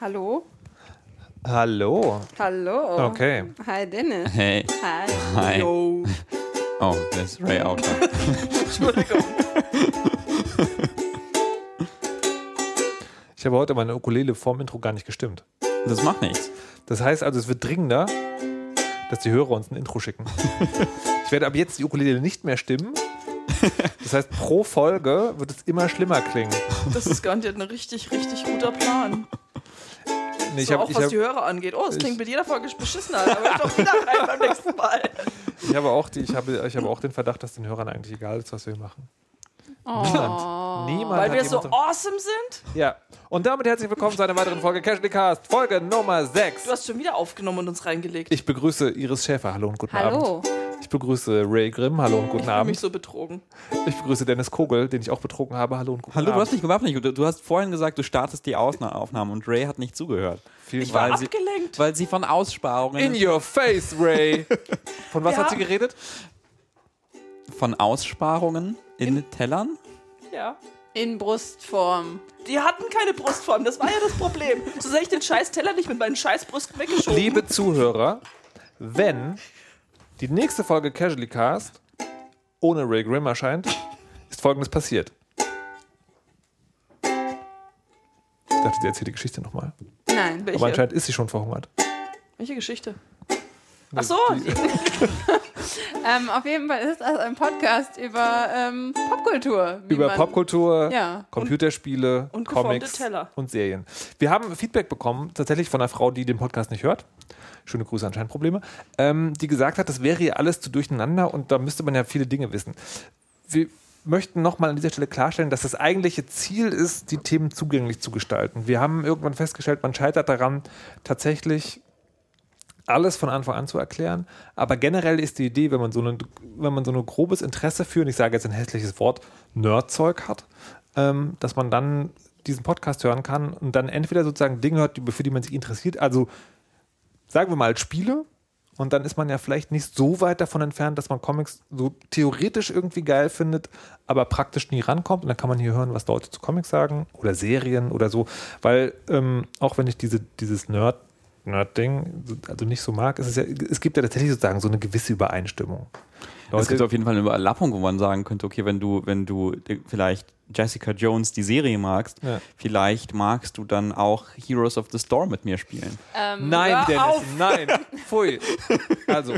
Hallo? Hallo. Hallo. Okay. Hi Dennis. Hey. Hi. Hi. Yo. Oh, das ist Ray da. Entschuldigung. Ich habe heute meine Ukulele vorm Intro gar nicht gestimmt. Das macht nichts. Das heißt also, es wird dringender, dass die Hörer uns ein Intro schicken. ich werde ab jetzt die Ukulele nicht mehr stimmen. Das heißt, pro Folge wird es immer schlimmer klingen. Das ist garantiert ein richtig, richtig guter Plan. Nee, so ich auch was hab, die Hörer angeht. Oh, es klingt mit jeder Folge beschissener. Aber ich doch wieder rein beim nächsten Mal. ich habe auch, die, ich habe, ich habe auch den Verdacht, dass den Hörern eigentlich egal ist, was wir machen. Oh. Niemand Weil hat wir so awesome sind. Ja. Und damit herzlich willkommen zu einer weiteren Folge Casually Cast, Folge Nummer 6. Du hast schon wieder aufgenommen und uns reingelegt. Ich begrüße Iris Schäfer, hallo und guten Hallo. Abend. Ich begrüße Ray Grimm, hallo und guten ich fühle mich Abend. so betrogen. Ich begrüße Dennis Kogel, den ich auch betrogen habe, hallo und guten Hallo, du Abend. hast nicht überhaupt nicht. Du, du hast vorhin gesagt, du startest die Aufnahme und Ray hat nicht zugehört. Vielen Ich war Dank. abgelenkt. Weil sie von Aussparungen. In your face, Ray. Von was Ja. hat sie geredet? von Aussparungen in Tellern? Ja. In Brustform. Die hatten keine Brustform, das war ja das Problem. So sehr ich den scheiß Teller nicht mit meinen scheiß Brüsten weggeschoben. Liebe Zuhörer, wenn die nächste Folge Casually Cast ohne Ray Grimm erscheint, ist folgendes passiert. Ich dachte, sie erzählt die Geschichte nochmal. Nein. Welche? Aber anscheinend ist sie schon verhungert. Welche Geschichte? Ach so, Ähm, auf jeden Fall ist das ein Podcast über ähm, Popkultur. Über man- Popkultur, Ja. Computerspiele, und geformte Comics Teller. und Serien. Wir haben Feedback bekommen, tatsächlich von einer Frau, die den Podcast nicht hört. Schöne Grüße an Scheinprobleme. Ähm, die gesagt hat, das wäre hier alles zu durcheinander und da müsste man ja viele Dinge wissen. Wir möchten nochmal an dieser Stelle klarstellen, dass das eigentliche Ziel ist, die Themen zugänglich zu gestalten. Wir haben irgendwann festgestellt, man scheitert daran, tatsächlich alles von Anfang an zu erklären. Aber generell ist die Idee, wenn man so, eine, wenn man so ein grobes Interesse für, und ich sage jetzt ein hässliches Wort, Nerdzeug hat, ähm, dass man dann diesen Podcast hören kann und dann entweder sozusagen Dinge hört, für die man sich interessiert, also sagen wir mal Spiele, und dann ist man ja vielleicht nicht so weit davon entfernt, dass man Comics so theoretisch irgendwie geil findet, aber praktisch nie rankommt. Und dann kann man hier hören, was Leute zu Comics sagen oder Serien oder so. Weil ähm, auch wenn ich diese, dieses Nerd, Nerd-Ding also nicht so mag, ist es, ja, es gibt ja tatsächlich sozusagen so eine gewisse Übereinstimmung. Es gibt auf jeden Fall eine Überlappung, wo man sagen könnte, okay, wenn du, wenn du vielleicht Jessica Jones die Serie magst, Ja. vielleicht magst du dann auch Heroes of the Storm mit mir spielen. Ähm, nein, Dennis, auf! nein. Pfui. Also,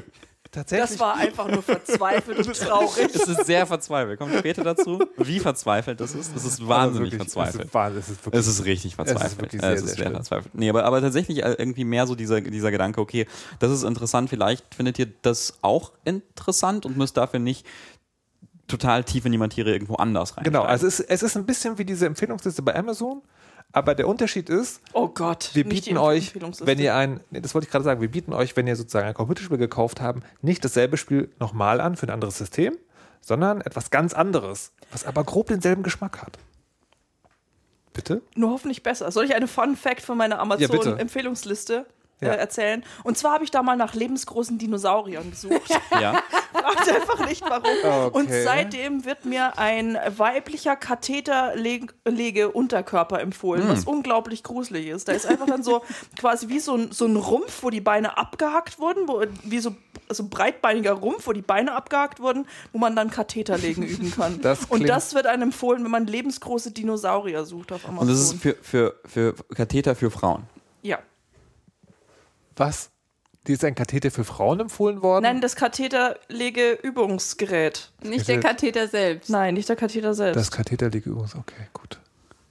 tatsächlich. das war einfach nur verzweifelt und traurig. Es ist sehr verzweifelt. Kommt später dazu, wie verzweifelt das ist. Das ist wahnsinnig wirklich, verzweifelt. Es ist, wahnsinnig, es ist wirklich Es ist richtig verzweifelt. Es sehr, ist sehr sehr, verzweifelt. Nee, aber, aber tatsächlich äh, irgendwie mehr so dieser, dieser Gedanke, okay, das ist interessant, vielleicht findet ihr das auch interessant und müsst dafür nicht total tief in die Materie irgendwo anders rein. Genau, also es ist, es ist ein bisschen wie diese Empfehlungsliste bei Amazon, aber der Unterschied ist, Oh Gott. wir bieten euch, wenn ihr ein, nee, das wollte ich gerade sagen, wir bieten euch, wenn ihr sozusagen ein Computerspiel gekauft haben, nicht dasselbe Spiel nochmal an für ein anderes System, sondern etwas ganz anderes, was aber grob denselben Geschmack hat. Bitte? Nur hoffentlich besser. Soll ich eine Fun Fact von meiner Ja, äh, Ja. erzählen? Und zwar habe ich da mal nach lebensgroßen Dinosauriern gesucht. Ja. Fragt einfach nicht warum. Okay. Und seitdem wird mir ein weiblicher Katheterlege-Unterkörper empfohlen, was unglaublich gruselig ist. Da ist einfach dann so quasi wie so ein, so ein Rumpf, wo die Beine abgehackt wurden, wo, wie so, so ein breitbeiniger Rumpf, wo die Beine abgehackt wurden, wo man dann Katheterlegen üben kann. Das Und das wird einem empfohlen, wenn man lebensgroße Dinosaurier sucht auf Amazon. Und das ist für, für, für Katheter für Frauen. ja. Was? Die ist ein Katheter für Frauen empfohlen worden? Nein, das Katheterlege-Übungsgerät. Nicht der Katheter selbst. Nein, nicht der Katheter selbst. Das Katheterlegeübungs, okay, gut.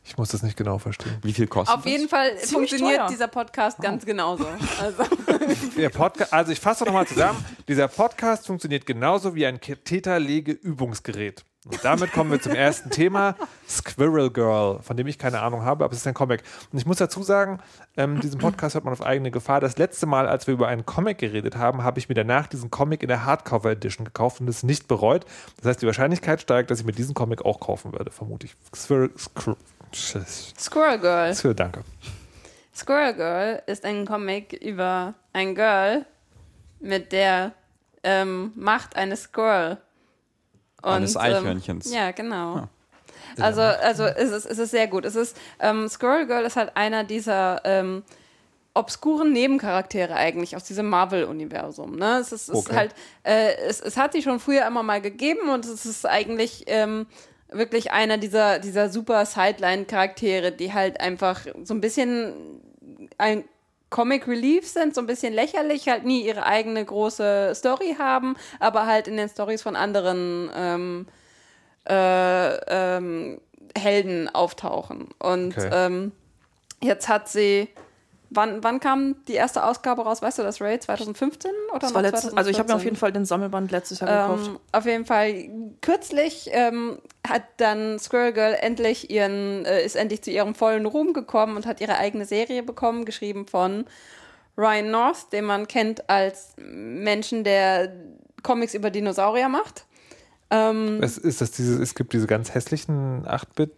Ich muss das nicht genau verstehen. Wie viel kostet Auf jeden Fall Ziemlich funktioniert teuer. dieser Podcast ganz genauso. Also, Der Podcast, also ich fasse nochmal zusammen. Dieser Podcast funktioniert genauso wie ein Katheterlege-Übungsgerät. Und damit kommen wir zum ersten Thema, Squirrel Girl, von dem ich keine Ahnung habe, aber es ist ein Comic. Und ich muss dazu sagen, ähm, diesen Podcast hört man auf eigene Gefahr. Das letzte Mal, als wir über einen Comic geredet haben, habe ich mir danach diesen Comic in der Hardcover Edition gekauft und es nicht bereut. Das heißt, die Wahrscheinlichkeit steigt, dass ich mir diesen Comic auch kaufen würde, vermute ich. Squirrel, Squirrel, Squirrel Girl. Squirrel danke. Squirrel Girl ist ein Comic über ein Girl mit der ähm, Macht eines Squirrel. Und, Eines Eichhörnchens. Ähm, ja, genau. Ah. Also, also es, ist, es ist sehr gut. Es ist, ähm, Squirrel Girl ist halt einer dieser ähm, obskuren Nebencharaktere eigentlich aus diesem Marvel-Universum. Ne? Es ist, es ist Okay. halt, äh, es, es hat sie schon früher immer mal gegeben und es ist eigentlich ähm, wirklich einer dieser, dieser super Sideline-Charaktere, die halt einfach so ein bisschen ein Comic Relief sind, so ein bisschen lächerlich, halt nie ihre eigene große Story haben, aber halt in den Stories von anderen ähm, äh, ähm, Helden auftauchen. Und Okay. ähm, jetzt hat sie. Wann, wann kam die erste Ausgabe raus? Weißt du das, Ray? 2015 oder Das war letztes, also ich habe mir auf 2014? jeden Fall den Sammelband letztes Jahr gekauft. Ähm, auf jeden Fall kürzlich ähm, hat dann Squirrel Girl endlich ihren, äh, ist endlich zu ihrem vollen Ruhm gekommen und hat ihre eigene Serie bekommen, geschrieben von Ryan North, den man kennt als Menschen, der Comics über Dinosaurier macht. Ähm, Es, ist das diese, es gibt diese ganz hässlichen 8-Bit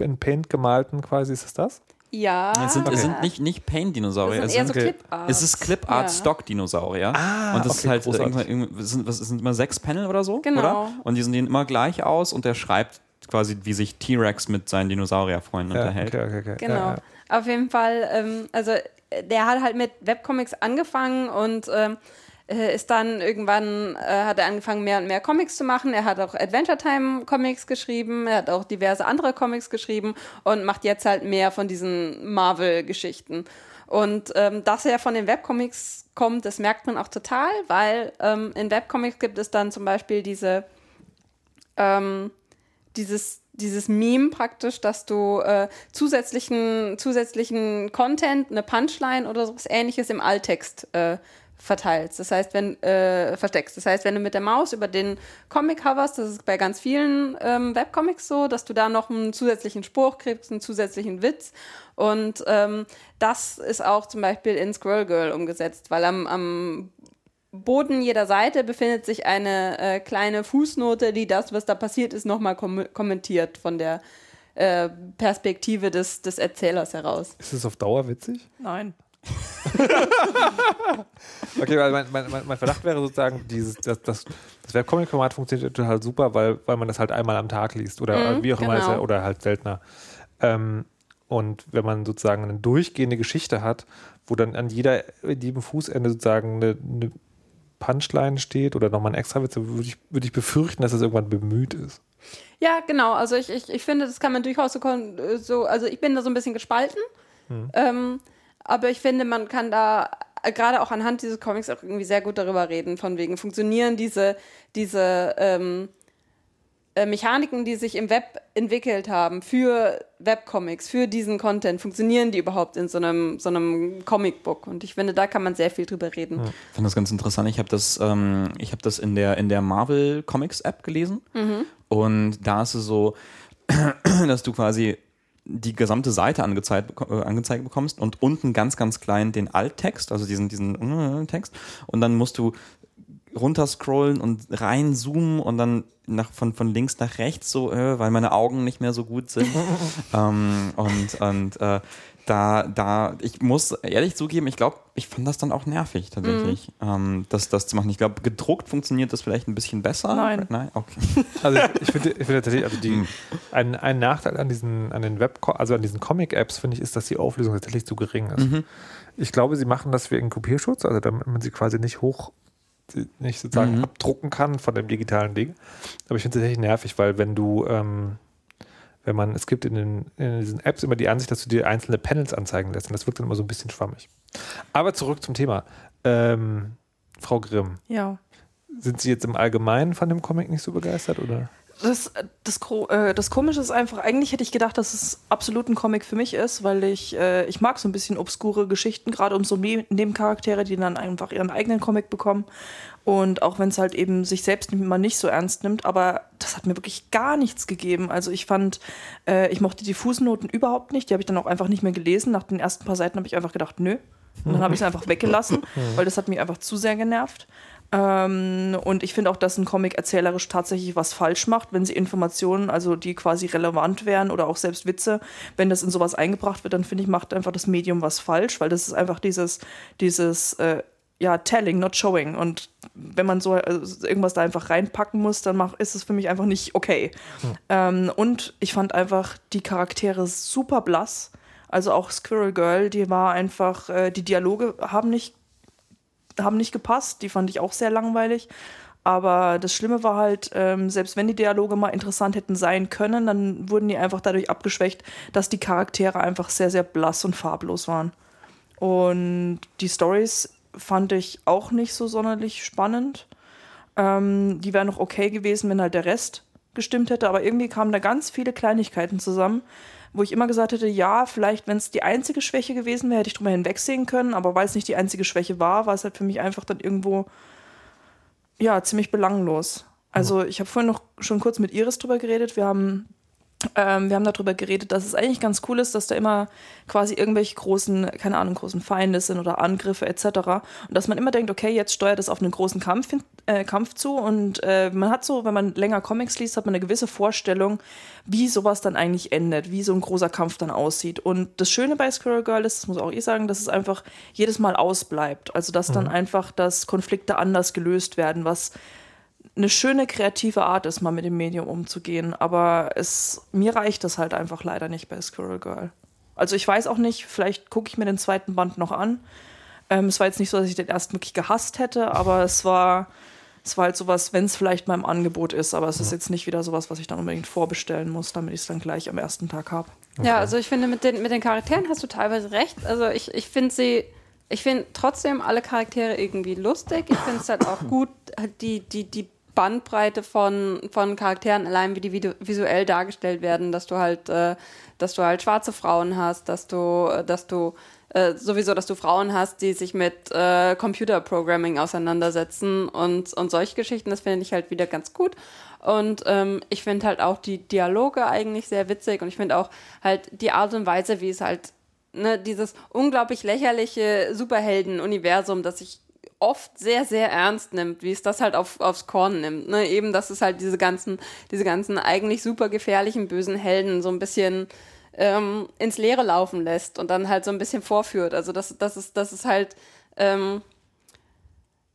in Paint gemalten quasi, ist es das? Ja. Es sind, Okay. es sind nicht, nicht Paint-Dinosaurier, es sind eher so sind, okay. Clip-Art. es ist Clip-Art-Stock-Dinosaurier. Ah, und das okay, ist halt großartig. irgendwann, irgendwie- es sind, was, es sind immer sechs Panel oder so, Genau. oder? Und die sehen immer gleich aus und der schreibt quasi, wie sich T-Rex mit seinen Dinosaurierfreunden Ja, unterhält. okay, okay, okay. Genau. Ja, ja. Auf jeden Fall, ähm, also äh, der hat halt mit Webcomics angefangen und ähm, äh, ist dann irgendwann, äh, hat er angefangen, mehr und mehr Comics zu machen. Er hat auch Adventure Time Comics geschrieben, er hat auch diverse andere Comics geschrieben und macht jetzt halt mehr von diesen Marvel-Geschichten. Und ähm, dass er von den Webcomics kommt, das merkt man auch total, weil ähm, in Webcomics gibt es dann zum Beispiel diese ähm, dieses, dieses Meme praktisch, dass du äh, zusätzlichen, zusätzlichen Content, eine Punchline oder sowas ähnliches im Alttext äh, verteilst. Das heißt, wenn äh, versteckst. Das heißt, wenn du mit der Maus über den Comic hoverst, das ist bei ganz vielen ähm, Webcomics so, dass du da noch einen zusätzlichen Spruch kriegst, einen zusätzlichen Witz. Und ähm, das ist auch zum Beispiel in Squirrel Girl umgesetzt, weil am, am Boden jeder Seite befindet sich eine äh, kleine Fußnote, die das, was da passiert ist, nochmal kom kommentiert von der äh, Perspektive des, des Erzählers heraus. Ist es auf Dauer witzig? Nein. Okay, weil mein, mein, mein Verdacht wäre sozusagen, dieses, das, das, das Webcomic-Format funktioniert total super, weil, weil man das halt einmal am Tag liest oder Mhm, wie auch immer, genau. ja, oder halt seltener. Ähm, und wenn man sozusagen eine durchgehende Geschichte hat, wo dann an jeder, jedem Fußende sozusagen eine, eine Punchline steht oder nochmal ein extra Witz, würde ich, würde ich befürchten, dass das irgendwann bemüht ist. Ja, genau. Also ich, ich, ich finde, das kann man durchaus so, so, also ich bin da so ein bisschen gespalten. Ähm, aber ich finde, man kann da äh, gerade auch anhand dieses Comics auch irgendwie sehr gut darüber reden, von wegen funktionieren diese, diese ähm, äh, Mechaniken, die sich im Web entwickelt haben für Webcomics, für diesen Content, funktionieren die überhaupt in so einem, so einem Comicbook? Und ich finde, da kann man sehr viel drüber reden. Ich fand das ganz interessant. Ich habe das, ähm, ich hab das in der, in der Marvel Comics App gelesen. Und da ist es so, dass du quasi die gesamte Seite angezeigt, äh, angezeigt bekommst und unten ganz, ganz klein den Alttext, also diesen, diesen äh, Text. Und dann musst du runterscrollen und reinzoomen und dann nach, von, von links nach rechts so, äh, weil meine Augen nicht mehr so gut sind. ähm, und und äh, da, da, ich muss ehrlich zugeben, ich glaube, ich fand das dann auch nervig tatsächlich, ähm, das, das zu machen. Ich glaube, gedruckt funktioniert das vielleicht ein bisschen besser. Nein. Nein, okay. Also ich, ich finde ich finde tatsächlich, also die, ein, ein Nachteil an diesen, an den Web, also an diesen Comic-Apps, finde ich, ist, dass die Auflösung tatsächlich zu gering ist. Ich glaube, sie machen das wegen Kopierschutz, also damit man sie quasi nicht hoch, nicht sozusagen Mhm. abdrucken kann von dem digitalen Ding. Aber ich finde es tatsächlich nervig, weil wenn du, ähm, wenn man, es gibt in, den, in diesen Apps immer die Ansicht, dass du dir einzelne Panels anzeigen lässt und das wirkt dann immer so ein bisschen schwammig. Aber zurück zum Thema. Ähm, Frau Grimm, Ja. sind Sie jetzt im Allgemeinen von dem Comic nicht so begeistert oder? Das, das, äh, das Komische ist einfach, eigentlich hätte ich gedacht, dass es absolut ein Comic für mich ist, weil ich, äh, ich mag so ein bisschen obskure Geschichten, gerade um so Ne- Nebencharaktere, die dann einfach ihren eigenen Comic bekommen. Und auch wenn es halt eben sich selbst mal nicht so ernst nimmt, aber das hat mir wirklich gar nichts gegeben. Also ich fand, äh, ich mochte die Fußnoten überhaupt nicht, die habe ich dann auch einfach nicht mehr gelesen. Nach den ersten paar Seiten habe ich einfach gedacht, nö. Und dann habe ich es einfach weggelassen, weil das hat mich einfach zu sehr genervt. Ähm, und ich finde auch, dass ein Comic erzählerisch tatsächlich was falsch macht, wenn sie Informationen, also die quasi relevant wären oder auch selbst Witze, wenn das in sowas eingebracht wird, dann finde ich, macht einfach das Medium was falsch, weil das ist einfach dieses, dieses, äh, ja, telling, not showing. Und wenn man so also irgendwas da einfach reinpacken muss, dann mach, ist es für mich einfach nicht okay. Hm. Ähm, und ich fand einfach die Charaktere super blass. Also auch Squirrel Girl, die war einfach, äh, die Dialoge haben nicht, haben nicht gepasst. Die fand ich auch sehr langweilig. Aber das Schlimme war halt, ähm, selbst wenn die Dialoge mal interessant hätten sein können, dann wurden die einfach dadurch abgeschwächt, dass die Charaktere einfach sehr, sehr blass und farblos waren. Und die Stories fand ich auch nicht so sonderlich spannend. Ähm, die wären noch okay gewesen, wenn halt der Rest gestimmt hätte, aber irgendwie kamen da ganz viele Kleinigkeiten zusammen, wo ich immer gesagt hätte, ja, vielleicht, wenn es die einzige Schwäche gewesen wäre, hätte ich drüber hinwegsehen können, aber weil es nicht die einzige Schwäche war, war es halt für mich einfach dann irgendwo, ja, ziemlich belanglos. Also ich habe vorhin noch schon kurz mit Iris drüber geredet. Wir haben ähm, wir haben darüber geredet, dass es eigentlich ganz cool ist, dass da immer quasi irgendwelche großen, keine Ahnung, großen Feinde sind oder Angriffe etc. Und dass man immer denkt, okay, jetzt steuert es auf einen großen Kampf, äh, Kampf zu und äh, man hat so, wenn man länger Comics liest, hat man eine gewisse Vorstellung, wie sowas dann eigentlich endet, wie so ein großer Kampf dann aussieht. Und das Schöne bei Squirrel Girl ist, das muss auch ich sagen, dass es einfach jedes Mal ausbleibt. Also dass dann mhm. einfach, dass Konflikte anders gelöst werden, was eine schöne kreative Art ist, mal mit dem Medium umzugehen. Aber es, mir reicht das halt einfach leider nicht bei Squirrel Girl. Also ich weiß auch nicht, vielleicht gucke ich mir den zweiten Band noch an. Ähm, es war jetzt nicht so, dass ich den ersten wirklich gehasst hätte, aber es war, es war halt sowas, wenn es vielleicht mal im Angebot ist, aber es ist jetzt nicht wieder sowas, was ich dann unbedingt vorbestellen muss, damit ich es dann gleich am ersten Tag habe. Okay. Ja, also ich finde, mit den, mit den Charakteren hast du teilweise recht. Also ich, ich finde sie ich finde trotzdem alle Charaktere irgendwie lustig. Ich finde es halt auch gut, halt die, die, die Bandbreite von, von Charakteren, allein wie die visuell dargestellt werden, dass du halt, äh, dass du halt schwarze Frauen hast, dass du, dass du äh, sowieso, dass du Frauen hast, die sich mit äh, Computerprogramming auseinandersetzen und, und solche Geschichten, das finde ich halt wieder ganz gut. Und ähm, ich finde halt auch die Dialoge eigentlich sehr witzig und ich finde auch halt die Art und Weise, wie es halt ne, dieses unglaublich lächerliche Superhelden-Universum, das ich oft sehr, sehr ernst nimmt, wie es das halt auf, aufs Korn nimmt. Ne? Eben, dass es halt diese ganzen, diese ganzen eigentlich super gefährlichen, bösen Helden so ein bisschen ähm, ins Leere laufen lässt und dann halt so ein bisschen vorführt. Also das, das ist, das ist halt, ähm,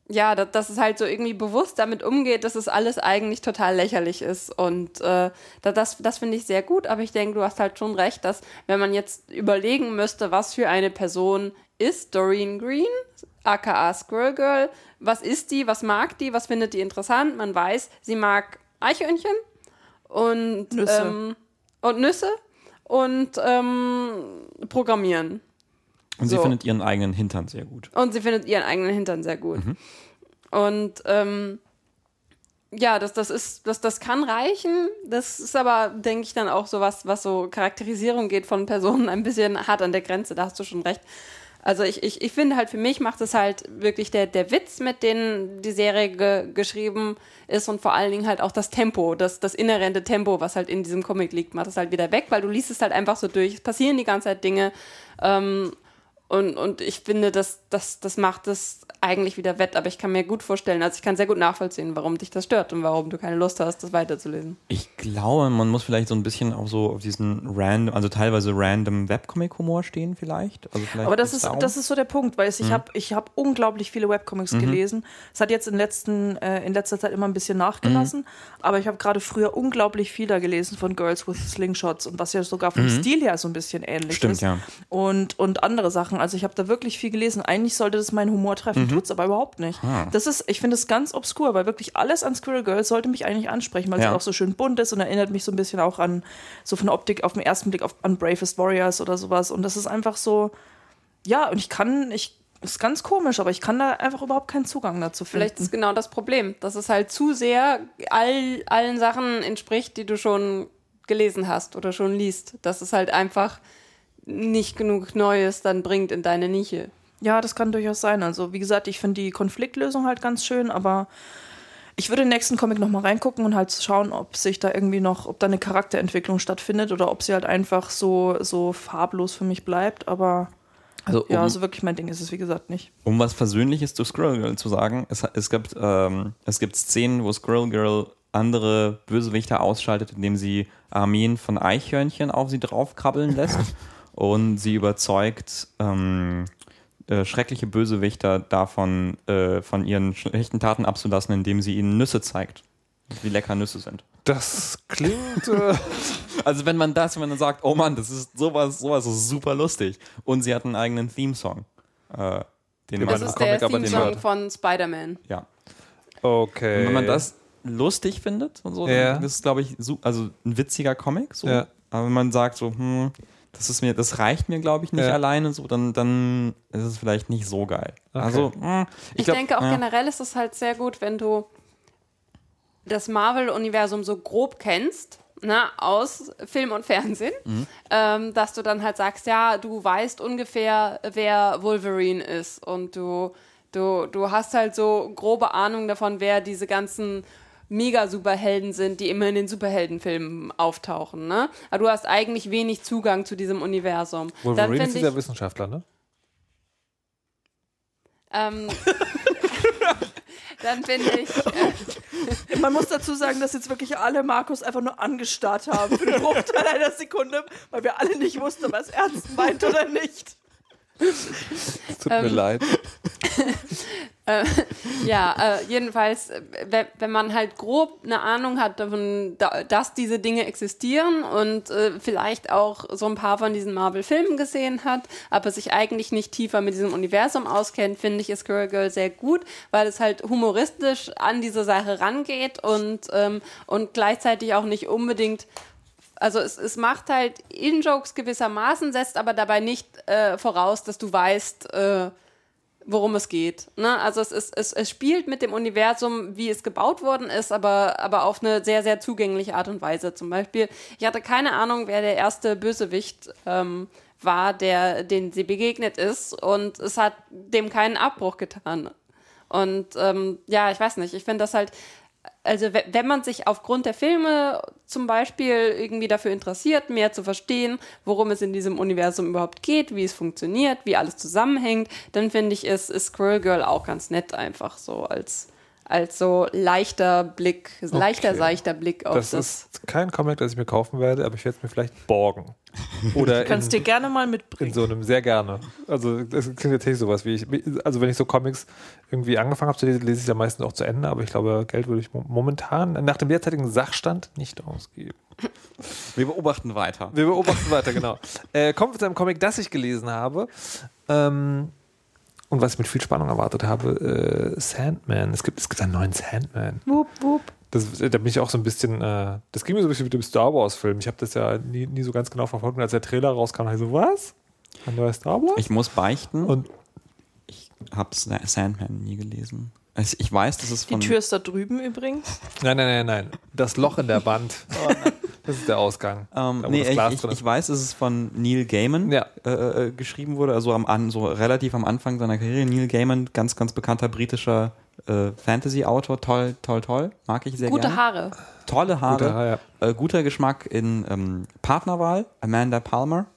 ja, dass, dass es halt so irgendwie bewusst damit umgeht, dass es alles eigentlich total lächerlich ist. Und äh, das, das finde ich sehr gut, aber ich denke, du hast halt schon recht, dass wenn man jetzt überlegen müsste, was für eine Person ist Doreen Green, aka Squirrel Girl. Was ist die? Was mag die? Was findet die interessant? Man weiß, sie mag Eichhörnchen und Nüsse, ähm, und, Nüsse und ähm, Programmieren. Und so. sie findet ihren eigenen Hintern sehr gut. Und sie findet ihren eigenen Hintern sehr gut. Mhm. Und ähm, ja, das, das ist, das, das kann reichen. Das ist aber, denke ich, dann auch so was, was so Charakterisierung geht von Personen ein bisschen hart an der Grenze. Da hast du schon recht. Also ich, ich, ich finde halt, für mich macht es halt wirklich der, der Witz, mit dem die Serie ge geschrieben ist und vor allen Dingen halt auch das Tempo, das, das inhärente Tempo, was halt in diesem Comic liegt, macht es halt wieder weg, weil du liest es halt einfach so durch. Es passieren die ganze Zeit Dinge. Ähm, und, und ich finde, das, das, das macht es eigentlich wieder wett, aber ich kann mir gut vorstellen, also ich kann sehr gut nachvollziehen, warum dich das stört und warum du keine Lust hast, das weiterzulesen. Ich glaube, man muss vielleicht so ein bisschen auch so auf diesen random, also teilweise random Webcomic-Humor stehen vielleicht. Also vielleicht aber das ist, das ist so der Punkt, weil ich mhm. habe ich hab unglaublich viele Webcomics mhm. gelesen. Es hat jetzt in, letzten, äh, in letzter Zeit immer ein bisschen nachgelassen, mhm. aber ich habe gerade früher unglaublich viel da gelesen von Girls with Slingshots und was ja sogar vom mhm. Stil her so ein bisschen ähnlich Stimmt, ist. Ja. Und, und andere Sachen machen. Also ich habe da wirklich viel gelesen. Eigentlich sollte das meinen Humor treffen, mhm. tut es aber überhaupt nicht. Ah. Das ist, ich finde es ganz obskur, weil wirklich alles an Squirrel Girl sollte mich eigentlich ansprechen, weil ja. es auch so schön bunt ist und erinnert mich so ein bisschen auch an, so von der Optik auf den ersten Blick auf, an Bravest Warriors oder sowas. Und das ist einfach so, ja, und ich kann, ich ist ganz komisch, aber ich kann da einfach überhaupt keinen Zugang dazu finden. Vielleicht ist genau das Problem, dass es halt zu sehr all, allen Sachen entspricht, die du schon gelesen hast oder schon liest. Dass es halt einfach nicht genug Neues dann bringt in deine Nische. Ja, das kann durchaus sein. Also, wie gesagt, ich finde die Konfliktlösung halt ganz schön, aber ich würde den nächsten Comic nochmal reingucken und halt schauen, ob sich da irgendwie noch, ob da eine Charakterentwicklung stattfindet oder ob sie halt einfach so, so farblos für mich bleibt. Aber also um, ja, also wirklich mein Ding ist es, wie gesagt, nicht. Um was Versöhnliches zu Squirrel Girl zu sagen, es, es, gibt, ähm, es gibt Szenen, wo Squirrel Girl andere Bösewichter ausschaltet, indem sie Armeen von Eichhörnchen auf sie draufkrabbeln lässt. und sie überzeugt ähm, äh, schreckliche Bösewichter davon, äh, von ihren schlechten Taten abzulassen, indem sie ihnen Nüsse zeigt. Wie lecker Nüsse sind. Das klingt. Äh, Also wenn man das, wenn man sagt, oh Mann, das ist sowas, sowas ist super lustig. Und sie hat einen eigenen Theme-Song. Äh, den Das ist der Comic, aber den Theme-Song von Spider-Man. ja. okay. Und wenn man das lustig findet und so, Ja. dann ist es, glaube ich, also ein witziger Comic. So. Ja. Aber wenn man sagt so, hm, das ist mir, das reicht mir, glaube ich, nicht Ja. alleine, so, dann, dann ist es vielleicht nicht so geil. Okay. Also, hm, Ich, glaub, denke auch ja. generell ist es halt sehr gut, wenn du das Marvel-Universum so grob kennst, ne, aus Film und Fernsehen, Mhm. ähm, dass du dann halt sagst, ja, du weißt ungefähr, wer Wolverine ist und du, du, du hast halt so grobe Ahnung davon, wer diese ganzen Mega-Superhelden sind, die immer in den Superheldenfilmen auftauchen, ne? Aber du hast eigentlich wenig Zugang zu diesem Universum. Wolverine ist dieser Wissenschaftler, ne? ähm, dann finde ich, äh, Man muss dazu sagen, dass jetzt wirklich alle Markus einfach nur angestarrt haben für den Bruchteil einer Sekunde, weil wir alle nicht wussten, ob er es ernst meint oder nicht. Es tut Ähm, mir leid. Ja, äh, jedenfalls, äh, we- wenn man halt grob eine Ahnung hat davon, da, dass diese Dinge existieren und äh, vielleicht auch so ein paar von diesen Marvel-Filmen gesehen hat, aber sich eigentlich nicht tiefer mit diesem Universum auskennt, finde ich, ist Squirrel Girl sehr gut, weil es halt humoristisch an diese Sache rangeht und, ähm, und gleichzeitig auch nicht unbedingt also es, es macht halt In-Jokes gewissermaßen, setzt aber dabei nicht äh, voraus, dass du weißt, äh, worum es geht. Ne? Also es, ist, es, es spielt mit dem Universum, wie es gebaut worden ist, aber, aber auf eine sehr, sehr zugängliche Art und Weise. Zum Beispiel, ich hatte keine Ahnung, wer der erste Bösewicht ähm, war, der, den sie begegnet ist und es hat dem keinen Abbruch getan. Und ähm, ja, ich weiß nicht, ich finde das halt, also we- wenn man sich aufgrund der Filme zum Beispiel irgendwie dafür interessiert, mehr zu verstehen, worum es in diesem Universum überhaupt geht, wie es funktioniert, wie alles zusammenhängt, dann finde ich, ist, ist Squirrel Girl auch ganz nett einfach so als, als so leichter Blick, leichter, Okay. seichter Blick auf Das das. ist kein Comic, das ich mir kaufen werde, aber ich werde es mir vielleicht borgen. Oder Du kannst in, dir gerne mal in mitbringen. so einem, sehr gerne. Also das klingt tatsächlich sowas wie ich, also wenn ich so Comics irgendwie angefangen habe zu lesen, lese ich ja meistens auch zu Ende, aber ich glaube, Geld würde ich mo- momentan nach dem derzeitigen Sachstand nicht ausgeben. Wir beobachten weiter. Wir beobachten weiter, genau. Äh, kommen wir zu einem Comic, das ich gelesen habe. Ähm, und was ich mit viel Spannung erwartet habe, äh, Sandman. Es gibt, es gibt einen neuen Sandman. Wupp, wupp. Das, da bin ich auch so ein bisschen, äh, das ging mir so ein bisschen mit dem Star Wars-Film. Ich habe das ja nie, nie so ganz genau verfolgt. Und als der Trailer rauskam, habe ich so, was? Ein neuer Star Wars? Ich muss beichten, und ich habe Sandman nie gelesen. Also ich weiß, dass es Die von Tür ist da drüben übrigens. nein, nein, nein, nein. Das Loch in der Wand. Das ist der Ausgang. Ähm, Da, nee, ich, ich, weiß, dass es von Neil Gaiman Ja. äh, äh, geschrieben wurde, also am, an, so relativ am Anfang seiner Karriere. Neil Gaiman, ganz, ganz bekannter britischer äh, Fantasy-Autor, toll, toll, toll, mag ich sehr Gute gerne. Haare. Tolle Haare, Gute Haare, Äh, guter Geschmack in ähm, Partnerwahl, Amanda Palmer,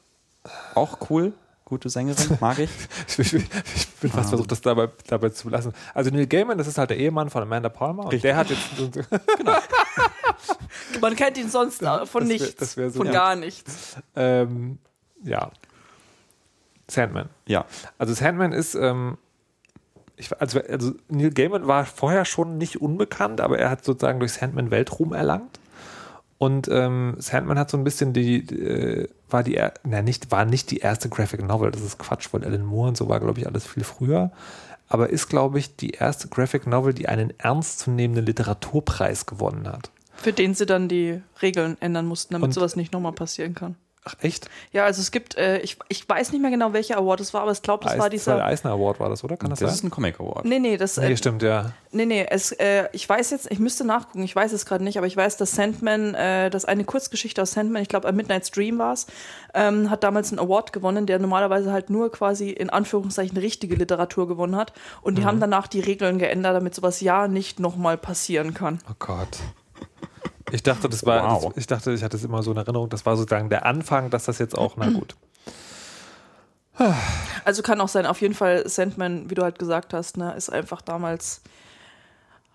auch cool, gute Sängerin, mag ich. Ich, ich, ich bin fast versucht, das dabei, dabei zu lassen. Also Neil Gaiman, das ist halt der Ehemann von Amanda Palmer. Und Richtig. der hat jetzt Man kennt ihn sonst von das wär- nichts. das wär so von gut. gar nichts. ähm, ja. Sandman. Ja, Also Sandman ist, ähm, ich, also, also Neil Gaiman war vorher schon nicht unbekannt, aber er hat sozusagen durch Sandman Weltruhm erlangt. Und ähm, Sandman hat so ein bisschen die, äh, war die, na, nicht, war nicht die erste Graphic Novel, das ist Quatsch, weil Alan Moore und so war, glaube ich, alles viel früher. Aber ist, glaube ich, die erste Graphic Novel, die einen ernstzunehmenden Literaturpreis gewonnen hat. Für den sie dann die Regeln ändern mussten, damit Und- sowas nicht nochmal passieren kann. Ach, echt? Ja, also es gibt, äh, ich, ich weiß nicht mehr genau, welcher Award es war, aber ich glaube, das Eis- war der dieser. Eisner Award war das, oder? Kann das, das ist sein? ein Comic Award. Nee, nee, das, Nee, äh, stimmt, ja. nee, nee, es, äh, ich weiß jetzt, ich müsste nachgucken, ich weiß es gerade nicht, aber ich weiß, dass Sandman, äh, dass eine Kurzgeschichte aus Sandman, ich glaube, A Midnight's Dream war es, ähm, hat damals einen Award gewonnen, der normalerweise halt nur quasi in Anführungszeichen richtige Literatur gewonnen hat. Und die haben danach die Regeln geändert, damit sowas ja nicht nochmal passieren kann. Oh Gott. Ich dachte, das war, Wow. das, ich dachte, ich hatte es immer so in Erinnerung, das war sozusagen der Anfang, dass das jetzt auch, na gut. Also kann auch sein, auf jeden Fall Sandman, wie du halt gesagt hast, ne, ist einfach damals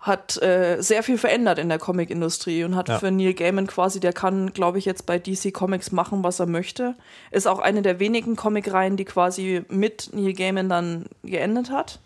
hat äh, sehr viel verändert in der Comic-Industrie und hat Ja. für Neil Gaiman quasi, der kann, glaube ich, jetzt bei DC Comics machen, was er möchte. Ist auch eine der wenigen Comicreihen, die quasi mit Neil Gaiman dann geendet hat.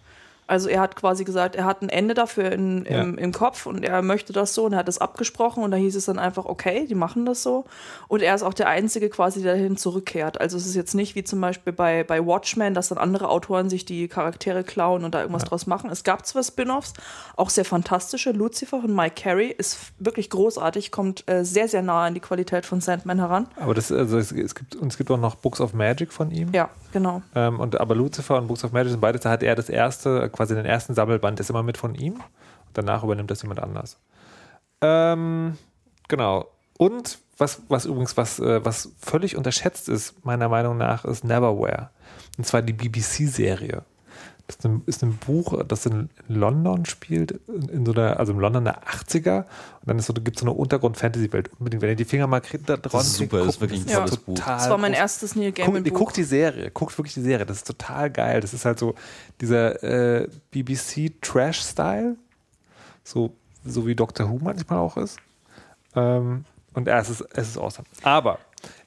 Also er hat quasi gesagt, er hat ein Ende dafür in, im, im Kopf und er möchte das so und er hat das abgesprochen und da hieß es dann einfach, okay, die machen das so. Und er ist auch der Einzige quasi, der dahin zurückkehrt. Also es ist jetzt nicht wie zum Beispiel bei, bei Watchmen, dass dann andere Autoren sich die Charaktere klauen und da irgendwas draus machen. Es gab zwar Spin-offs, auch sehr fantastische. Lucifer von Mike Carey ist wirklich großartig, kommt äh, sehr, sehr nah an die Qualität von Sandman heran. Aber das, also es, es gibt, und es gibt auch noch Books of Magic von ihm. Ja, genau. Ähm, und, aber Lucifer und Books of Magic sind beides, da hat er das erste, quasi den ersten Sammelband, ist immer mit von ihm. Danach übernimmt das jemand anders. Ähm, genau. Und was, was übrigens, was, äh, was völlig unterschätzt ist, meiner Meinung nach, ist Neverwhere. Und zwar die BBC-Serie. Das ist ein, ist ein Buch, das in London spielt, in, in so einer, also im London der 80er. Und dann ist so, gibt es so eine Untergrund-Fantasy-Welt. Unbedingt, wenn ihr die Finger mal kriegt, da dran Das ist super, das ist wirklich ein Ja. tolles Buch. Das war mein erstes Neil Guck, Gaiman die, Buch. guckt die Serie, guckt wirklich die Serie. Das ist total geil. Das ist halt so dieser äh, BBC-Trash-Style. So, so wie Doctor Who manchmal auch ist. Ähm, und ja, es ist, es ist awesome. Aber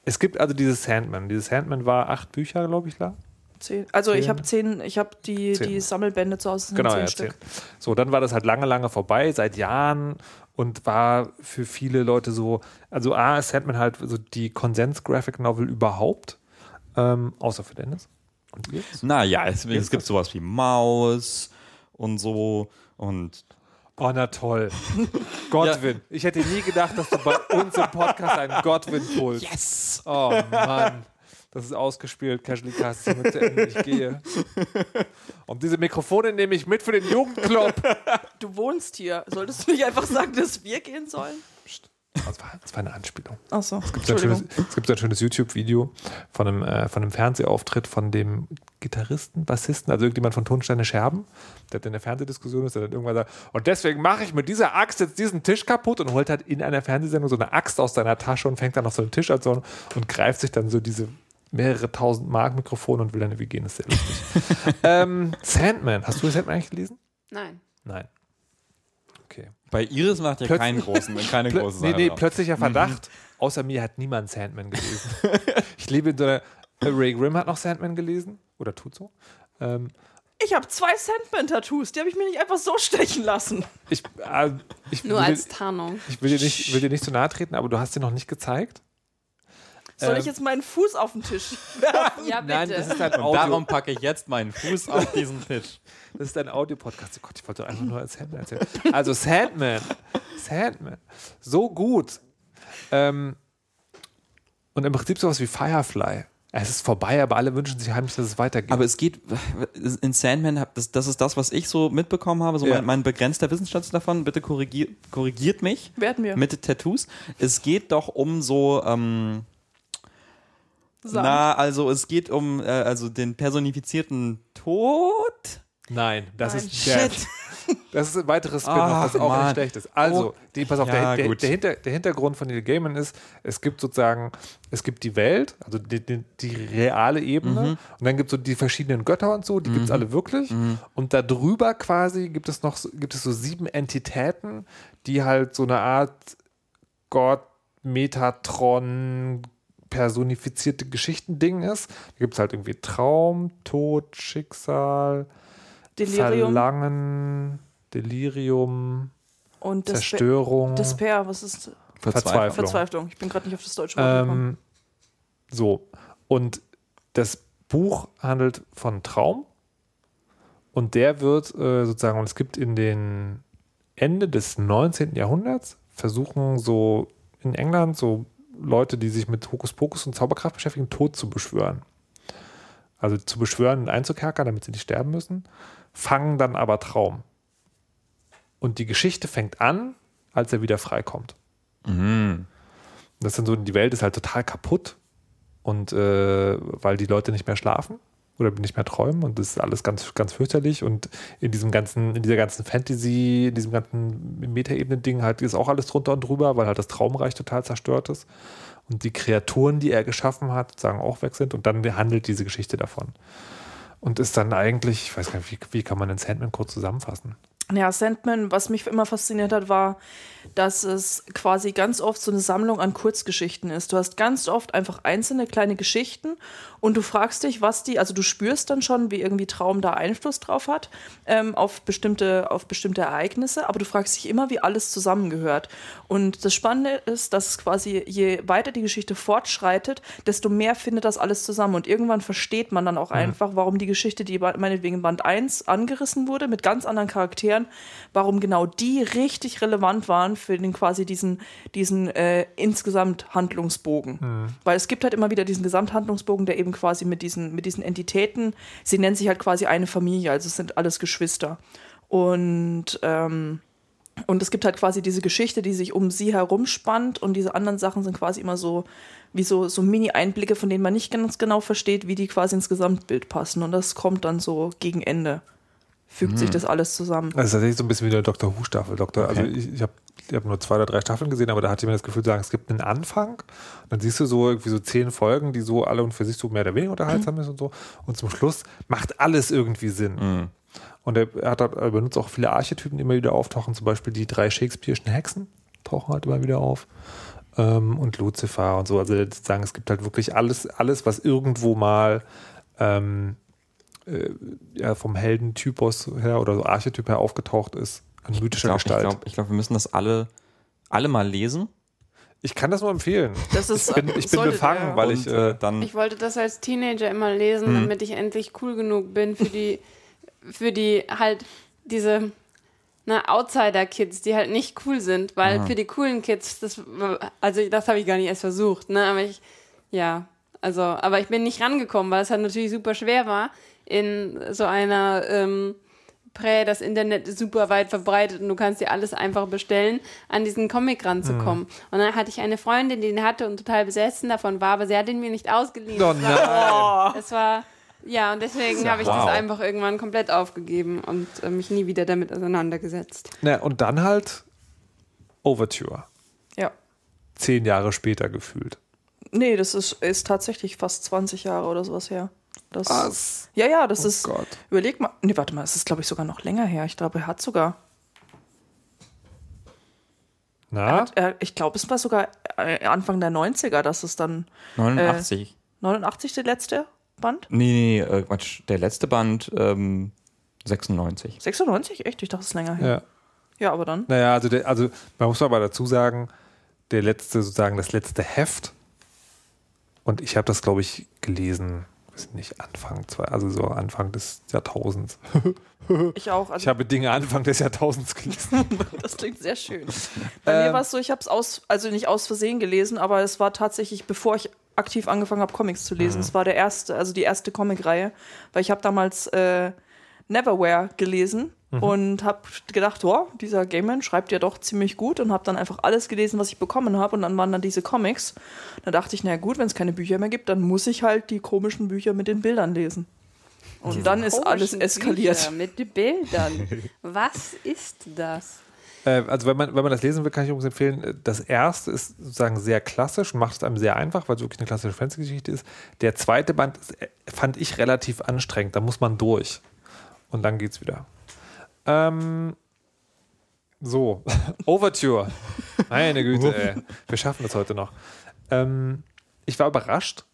es gibt also dieses Sandman. Dieses Sandman war acht Bücher, glaube ich, da. Zehn. Also ich Zehn. habe zehn, ich habe die, Zehn. die Sammelbände zu Hause, Genau, zehn ja, Stück. zehn. So, dann war das halt lange, lange vorbei, seit Jahren und war für viele Leute so, also A, ist Sandman halt so die Konsens-Graphic-Novel überhaupt, ähm, außer für Dennis. Und? Naja, es, es gibt sowas wie Maus und so und Oh, na toll. Godwin. Ich hätte nie gedacht, dass du bei uns im Podcast einen Godwin holst. Yes! Oh Mann. Das ist ausgespielt. Casually Cast ist mit zu Ende. Ich gehe. Und diese Mikrofone nehme ich mit für den Jugendclub. Du wohnst hier. Solltest du nicht einfach sagen, dass wir gehen sollen? Das war, das war eine Anspielung. Achso, Es gibt so ein schönes, es gibt so ein schönes YouTube-Video von einem, äh, von einem Fernsehauftritt von dem Gitarristen, Bassisten, also irgendjemand von Tonsteine Scherben, der in der Fernsehdiskussion ist, der dann irgendwann sagt, und deswegen mache ich mit dieser Axt jetzt diesen Tisch kaputt und holt halt in einer Fernsehsendung so eine Axt aus seiner Tasche und fängt dann auf so einen Tisch an und greift sich dann so diese mehrere tausend Mark Mikrofone und will dann irgendwie gehen. Das ist sehr lustig. ähm, Sandman, hast du Sandman eigentlich gelesen? Nein. Nein. Okay. Bei Iris macht ja keinen großen, keine Plö große nee, Sache. nee, draus. plötzlicher Verdacht. Außer mir hat niemand Sandman gelesen. ich lebe in so einer. Ray Grimm hat noch Sandman gelesen. Oder tut so. Ähm, Ich habe zwei Sandman-Tattoos, die habe ich mir nicht einfach so stechen lassen. ich, äh, ich, Nur will, als Tarnung. ich will dir, nicht, will dir nicht zu nahe treten, aber du hast dir noch nicht gezeigt. Soll Ähm, ich jetzt meinen Fuß auf den Tisch werfen? Ja, bitte. Nein, das ist ein Und Audio. darum packe ich jetzt meinen Fuß auf diesen Tisch. Das ist ein Audiopodcast. Oh Gott, ich wollte doch einfach nur als Sandman erzählen. Also Sandman. Sandman. So gut. Ähm, und im Prinzip sowas wie Firefly. Es ist vorbei, aber alle wünschen sich heimlich, dass es weitergeht. Aber es geht, in Sandman, das, das ist das, was ich so mitbekommen habe, so Ja. mein, mein begrenzter Wissensstand davon. Bitte korrigier, korrigiert mich Werden wir. mit Tattoos. Es geht doch um so, ähm, Sagen. na, also es geht um äh, also den personifizierten Tod. Nein, das Nein. ist Death. Das ist ein weiteres Spin-off, was auch Mann. nicht schlecht ist. Also, Oh. die, pass auf, Ja, der, der, der, Hinter, der Hintergrund von Neil Gaiman ist, es gibt sozusagen, es gibt die Welt, also die, die, die reale Ebene, Mhm. und dann gibt es so die verschiedenen Götter und so, die gibt es alle wirklich. Mhm. Und darüber quasi gibt es noch, so- gibt es so sieben Entitäten, die halt so eine Art Gott, Metatron, personifizierte Geschichten-Ding ist. Da gibt es halt irgendwie Traum, Tod, Schicksal, Delirium Verlangen, Delirium, und. Zerstörung, Despair, was ist Verzweiflung. Verzweiflung? Ich bin gerade nicht auf das deutsche Wort gekommen. Ähm, so. Und das Buch handelt von Traum. Und der wird äh, sozusagen, und es gibt in den Ende des 19. Jahrhunderts, versuchen so in England so Leute, die sich mit Hokuspokus und Zauberkraft beschäftigen, Tod zu beschwören. Also zu beschwören und einzukerkern, damit sie nicht sterben müssen, fangen dann aber Traum. Und die Geschichte fängt an, als er wieder freikommt. Das ist dann so, die Welt ist halt total kaputt und äh, weil die Leute nicht mehr schlafen oder nicht mehr träumen und das ist alles ganz, ganz fürchterlich und in diesem ganzen, in dieser ganzen Fantasy, in diesem ganzen Metaebenen-Ding halt ist auch alles drunter und drüber, weil halt das Traumreich total zerstört ist und die Kreaturen, die er geschaffen hat, sagen auch weg sind und dann handelt diese Geschichte davon. Und ist dann eigentlich, ich weiß gar nicht, wie, wie kann man den Sandman kurz zusammenfassen? Ja, Sandman, was mich immer fasziniert hat, war, dass es quasi ganz oft so eine Sammlung an Kurzgeschichten ist. Du hast ganz oft einfach einzelne kleine Geschichten und du fragst dich, was die, also du spürst dann schon, wie irgendwie Traum da Einfluss drauf hat ähm, auf bestimmte, auf bestimmte Ereignisse, aber du fragst dich immer, wie alles zusammengehört. Und das Spannende ist, dass es quasi, je weiter die Geschichte fortschreitet, desto mehr findet das alles zusammen. Und irgendwann versteht man dann auch mhm. einfach, warum die Geschichte, die meinetwegen in Band 1 angerissen wurde, mit ganz anderen Charakteren, warum genau die richtig relevant waren für den quasi diesen, diesen äh, insgesamt Handlungsbogen. Mhm. Weil es gibt halt immer wieder diesen Gesamthandlungsbogen, der eben quasi mit diesen, mit diesen Entitäten, sie nennen sich halt quasi eine Familie, also es sind alles Geschwister. Und ähm, und es gibt halt quasi diese Geschichte, die sich um sie herum spannt und diese anderen Sachen sind quasi immer so wie so, so Mini-Einblicke, von denen man nicht ganz genau versteht, wie die quasi ins Gesamtbild passen. Und das kommt dann so gegen Ende. Fügt hm. sich das alles zusammen. Das ist tatsächlich so ein bisschen wie eine Dr. Who-Staffel. Okay. Also ich, ich habe ich habe nur zwei oder drei Staffeln gesehen, aber da hatte ich mir das Gefühl, sagen, es gibt einen Anfang. Dann siehst du so irgendwie so zehn Folgen, die so alle und für sich so mehr oder weniger unterhaltsam mhm. ist und so. Und zum Schluss macht alles irgendwie Sinn. Mhm. Und er, hat, er benutzt auch viele Archetypen, die immer wieder auftauchen. Zum Beispiel die drei Shakespeare'schen Hexen tauchen halt immer wieder auf. Ähm, und Lucifer und so. Also sagen, es gibt halt wirklich alles, alles, was irgendwo mal ähm, äh, ja, vom Heldentypus her oder so Archetyp her aufgetaucht ist an mythischer ich glaub, Gestalt. Ich glaube, ich glaub, wir müssen das alle, alle mal lesen. Ich kann das nur empfehlen. Das ist, ich bin, ich bin befangen, ja. weil ich äh, dann. Ich wollte das als Teenager immer lesen, hm. damit ich endlich cool genug bin für die, für die halt diese ne, Outsider-Kids, die halt nicht cool sind, weil Aha. für die coolen Kids, das, also das habe ich gar nicht erst versucht, ne, aber ich, ja, also, aber ich bin nicht rangekommen, weil es halt natürlich super schwer war, in so einer ähm, Prä, das Internet ist super weit verbreitet und du kannst dir alles einfach bestellen, an diesen Comic ranzukommen. Mhm. Und dann hatte ich eine Freundin, die ihn hatte und total besessen davon war, aber sie hat ihn mir nicht ausgeliehen. Oh nein. Es war, ja, und deswegen habe ich wow. das einfach irgendwann komplett aufgegeben und äh, mich nie wieder damit auseinandergesetzt. Na, und dann halt Overture. Ja. Zehn Jahre später gefühlt. Nee, das ist, ist tatsächlich fast 20 Jahre oder sowas her. Das, Was? Ja, ja, das oh ist. Gott. Überleg mal. Nee, warte mal, es ist, glaube ich, sogar noch länger her. Ich glaube, er hat sogar. Na? Er hat, er, ich glaube, es war sogar äh, Anfang der 90er, dass es dann. 89. Äh, 89 der letzte Band? Nee, nee, äh, Quatsch. Der letzte Band ähm, 96. 96? Echt? Ich dachte, es ist länger her. Ja. Ja, aber dann. Naja, also, der, also man muss aber dazu sagen, der letzte, sozusagen das letzte Heft, und ich habe das, glaube ich, gelesen weiß nicht, Anfang zwei, also so Anfang des Jahrtausends. Ich auch. Also ich habe Dinge Anfang des Jahrtausends gelesen. das klingt sehr schön. Bei ähm, mir war es so, ich habe es aus, also nicht aus Versehen gelesen, aber es war tatsächlich, bevor ich aktiv angefangen habe, Comics zu lesen. Mhm. Es war der erste, also die erste Comicreihe, weil ich habe damals äh, Neverwhere gelesen mhm. und habe gedacht, oh, dieser Game schreibt ja doch ziemlich gut und habe dann einfach alles gelesen, was ich bekommen habe und dann waren dann diese Comics. Da dachte ich, naja gut, wenn es keine Bücher mehr gibt, dann muss ich halt die komischen Bücher mit den Bildern lesen. Und diese dann ist alles eskaliert. Bücher mit den Bildern. Was ist das? Äh, also wenn man, wenn man das lesen will, kann ich übrigens empfehlen, das erste ist sozusagen sehr klassisch, macht es einem sehr einfach, weil es wirklich eine klassische Fantasy-Geschichte ist. Der zweite Band ist, äh, fand ich relativ anstrengend, da muss man durch. Und dann geht's wieder. Ähm, so, Overture. Meine Güte, ey. Wir schaffen das heute noch. Ähm, ich war überrascht,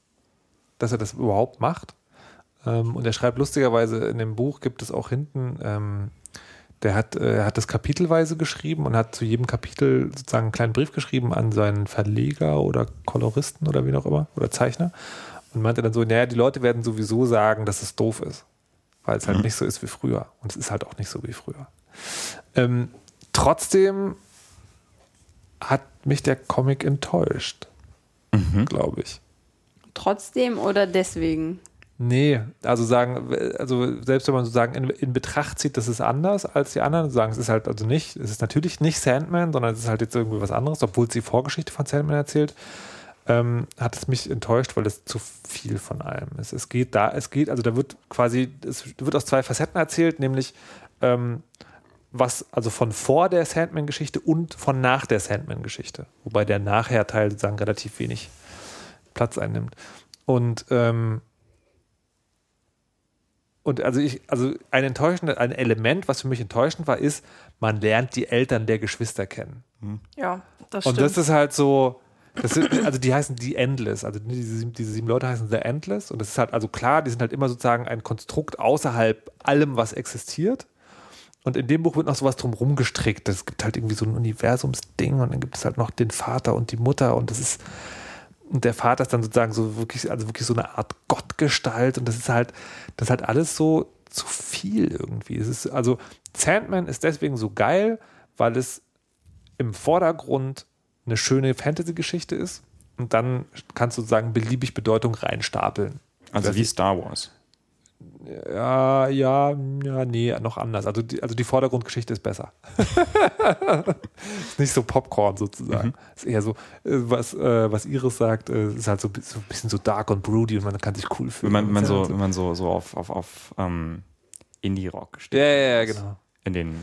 dass er das überhaupt macht. Ähm, und er schreibt lustigerweise, in dem Buch gibt es auch hinten, ähm, der hat, äh, hat das kapitelweise geschrieben und hat zu jedem Kapitel sozusagen einen kleinen Brief geschrieben an seinen Verleger oder Koloristen oder wie auch immer oder Zeichner und meinte dann so, naja, die Leute werden sowieso sagen, dass es doof ist weil es halt mhm. nicht so ist wie früher. Und es ist halt auch nicht so wie früher. Ähm, trotzdem hat mich der Comic enttäuscht, mhm. glaube ich. Trotzdem oder deswegen? Nee, also sagen, also selbst wenn man sozusagen in, in Betracht zieht, das ist anders als die anderen, sagen, es ist halt also nicht, es ist natürlich nicht Sandman, sondern es ist halt jetzt irgendwie was anderes, obwohl es die Vorgeschichte von Sandman erzählt ähm, hat es mich enttäuscht, weil es zu viel von allem ist. Es geht da, es geht, also da wird quasi, es wird aus zwei Facetten erzählt, nämlich ähm, was, also von vor der Sandman-Geschichte und von nach der Sandman-Geschichte. Wobei der Nachher-Teil sozusagen relativ wenig Platz einnimmt. Und ähm, und also ich, also ein enttäuschendes, ein Element, was für mich enttäuschend war, ist, man lernt die Eltern der Geschwister kennen. Ja, das Und stimmt. das ist halt so, sind, also die heißen die Endless, also diese, sieben- diese sieben Leute heißen The Endless und das ist halt, also klar, die sind halt immer sozusagen ein Konstrukt außerhalb allem, was existiert. Und in dem Buch wird noch sowas drumherum gestrickt. Es gibt halt irgendwie so ein Universumsding und dann gibt es halt noch den Vater und die Mutter und das ist, und der Vater ist dann sozusagen so wirklich, also wirklich so eine Art Gottgestalt und das ist halt, das ist halt alles so zu viel irgendwie. Es ist, also Sandman ist deswegen so geil, weil es im Vordergrund eine schöne Fantasy-Geschichte ist und dann kannst du sozusagen beliebig Bedeutung reinstapeln. Also wie Star Wars. Ja, ja, ja, nee, noch anders. Also die, also die Vordergrundgeschichte ist besser. ist nicht so Popcorn sozusagen. Ist eher so, äh, was, äh, was Iris sagt, äh, ist halt so, so ein bisschen so dark und broody und man kann sich cool fühlen. man, wenn man ja so, halt wenn man so, so auf, auf, auf ähm, Indie-Rock Ja, steht. ja, ja, genau. In den Ja.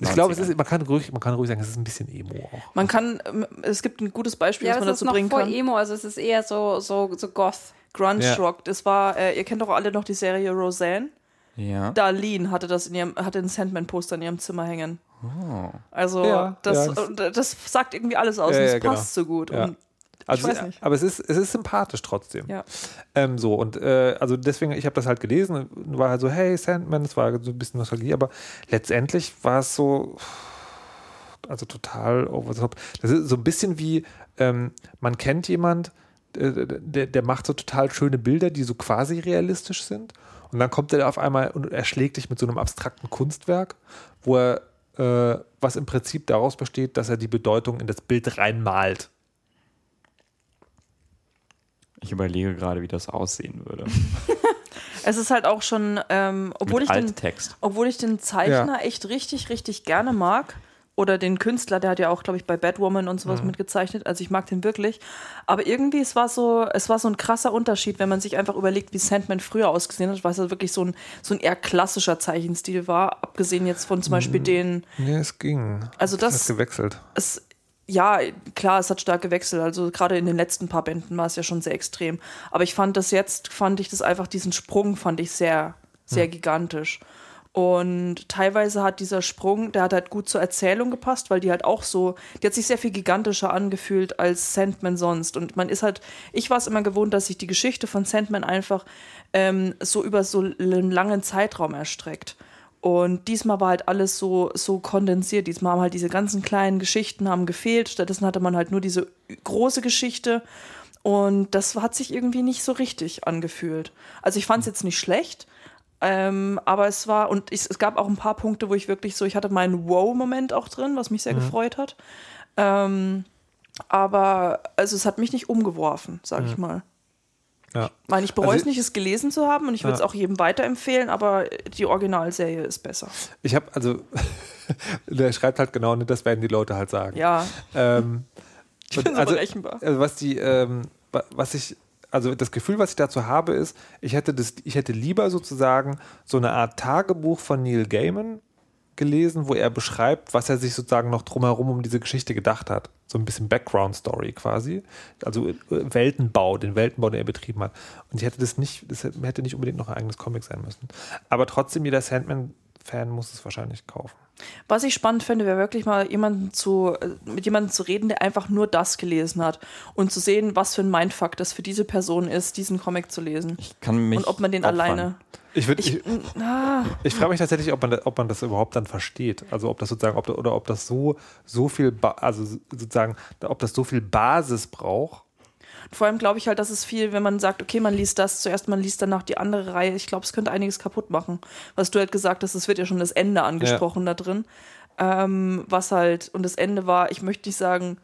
Ich glaube, es 90ern. ist, man kann ruhig, man kann ruhig sagen, es ist ein bisschen Emo auch. Man kann, ähm, es gibt ein gutes Beispiel, Ja, was man es ist dazu noch bringen vor kann. Emo, also es ist eher so, so, so Goth. Grunge Ja. Rock. Das war, äh, ihr kennt doch alle noch die Serie Roseanne. Ja. Darlene hatte das in ihrem, hatte ein Sandman-Poster in ihrem Zimmer hängen. Oh. Also Ja, das, ja, das- und das sagt irgendwie alles aus Ja, und es ja, genau. passt so gut. Ja. Und Also, weiß nicht. Aber es ist, es ist sympathisch trotzdem. Ja. Ähm, so, und äh, also deswegen, ich habe das halt gelesen und war halt so, hey, Sandman, es war so ein bisschen Nostalgie, aber letztendlich war es so, also total over the top. Das ist so ein bisschen wie, ähm, man kennt jemand, äh, der, der macht so total schöne Bilder, die so quasi realistisch sind. Und dann kommt er auf einmal und erschlägt dich mit so einem abstrakten Kunstwerk, wo er, äh, was im Prinzip daraus besteht, dass er die Bedeutung in das Bild reinmalt. Ich überlege gerade, wie das aussehen würde. es ist halt auch schon, ähm, obwohl, Mit ich den, Alttext. obwohl ich den Zeichner echt richtig, richtig gerne mag. Oder den Künstler, der hat ja auch, glaube ich, bei Batwoman und Mhm. sowas mitgezeichnet. Also ich mag den wirklich. Aber irgendwie, es war so, es war so ein krasser Unterschied, wenn man sich einfach überlegt, wie Sandman früher ausgesehen hat, weil es ja wirklich so ein, so ein eher klassischer Zeichenstil war, abgesehen jetzt von zum Mhm. Beispiel den, Nee, es ging. Also Das hat gewechselt. es, ja, klar, es hat stark gewechselt. Also gerade in den letzten paar Bänden war es ja schon sehr extrem. Aber ich fand das jetzt, fand ich das einfach, diesen Sprung fand ich sehr, sehr gigantisch. Und teilweise hat dieser Sprung, der hat halt gut zur Erzählung gepasst, weil die halt auch so, die hat sich sehr viel gigantischer angefühlt als Sandman sonst. Und man ist halt, ich war es immer gewohnt, dass sich die Geschichte von Sandman einfach ähm, so über so einen langen Zeitraum erstreckt. Und diesmal war halt alles so, so kondensiert. Diesmal haben halt diese ganzen kleinen Geschichten haben gefehlt. Stattdessen hatte man halt nur diese große Geschichte. Und das hat sich irgendwie nicht so richtig angefühlt. Also ich fand es jetzt nicht schlecht, ähm, aber es war, und ich, es gab auch ein paar Punkte, wo ich wirklich so, ich hatte meinen Wow-Moment auch drin, was mich sehr gefreut hat. Ähm, aber also es hat mich nicht umgeworfen, sag ich mal. Ja. Ich meine, ich bereue Also- es nicht, es gelesen zu haben und ich würde es Ja. auch jedem weiterempfehlen, aber die Originalserie ist besser. Ich habe, also, der schreibt halt genau, ne, das werden die Leute halt sagen. Ja, Ähm, ich so also, berechenbar. also was die, ähm, wa- was ich, also das Gefühl, was ich dazu habe, ist, ich hätte das, ich hätte lieber sozusagen so eine Art Tagebuch von Neil Gaiman gelesen, wo er beschreibt, was er sich sozusagen noch drumherum um diese Geschichte gedacht hat. So ein bisschen Background-Story quasi. Also äh, Weltenbau, den Weltenbau, den er betrieben hat. Und ich hätte das nicht, das hätte nicht unbedingt noch ein eigenes Comic sein müssen. Aber trotzdem, jeder Sandman-Fan muss es wahrscheinlich kaufen. Was ich spannend fände, wäre wirklich mal jemanden zu, äh, mit jemandem zu reden, der einfach nur das gelesen hat und zu sehen, was für ein Mindfuck das für diese Person ist, diesen Comic zu lesen. Ich kann mich und ob man den opfern. alleine. Ich würde, Ich, ich, ah, Ich frage mich tatsächlich, ob man, ob man das überhaupt dann versteht. Also ob das sozusagen, ob, oder ob das so, so viel, ba also sozusagen, ob das so viel Basis braucht. Vor allem glaube ich halt, dass es viel, wenn man sagt, okay, man liest das zuerst, man liest danach die andere Reihe. Ich glaube, es könnte einiges kaputt machen. Was du halt gesagt hast, es wird ja schon das Ende angesprochen da drin. Ähm, was halt, und das Ende war, ich möchte nicht sagen,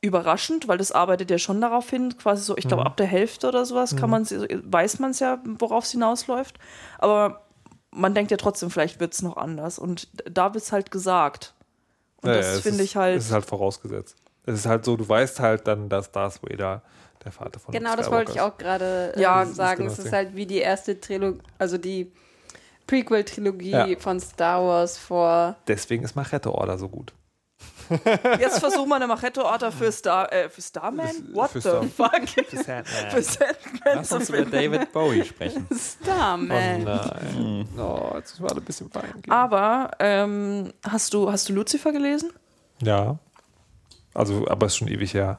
überraschend, weil das arbeitet ja schon darauf hin, quasi so, ich glaube, ab der Hälfte oder sowas kann man weiß man es ja, worauf es hinausläuft. Aber man denkt ja trotzdem, vielleicht wird es noch anders. Und da wird es halt gesagt. Und Ja, ja, das es finde ich halt. Es ist halt vorausgesetzt. Es ist halt so, du weißt halt dann, dass Darth Vader der Vater von Genau, das wollte ich auch gerade äh, Ja, das ist sagen. genau es das ist halt wie die erste Trilogie, also die Prequel-Trilogie Ja. von Star Wars vor. Deswegen ist Machete Order so gut. Jetzt versuchen wir eine Machetto-Order für, Star, äh, für Starman? What für the Star- fuck? Für Sandman. für Sandman Lass uns über. David Bowie sprechen. Oh Starman. nein. Oh, jetzt war ein bisschen gehen. Aber ähm, hast, du, hast du Lucifer gelesen? Ja. Also, aber ist schon ewig her.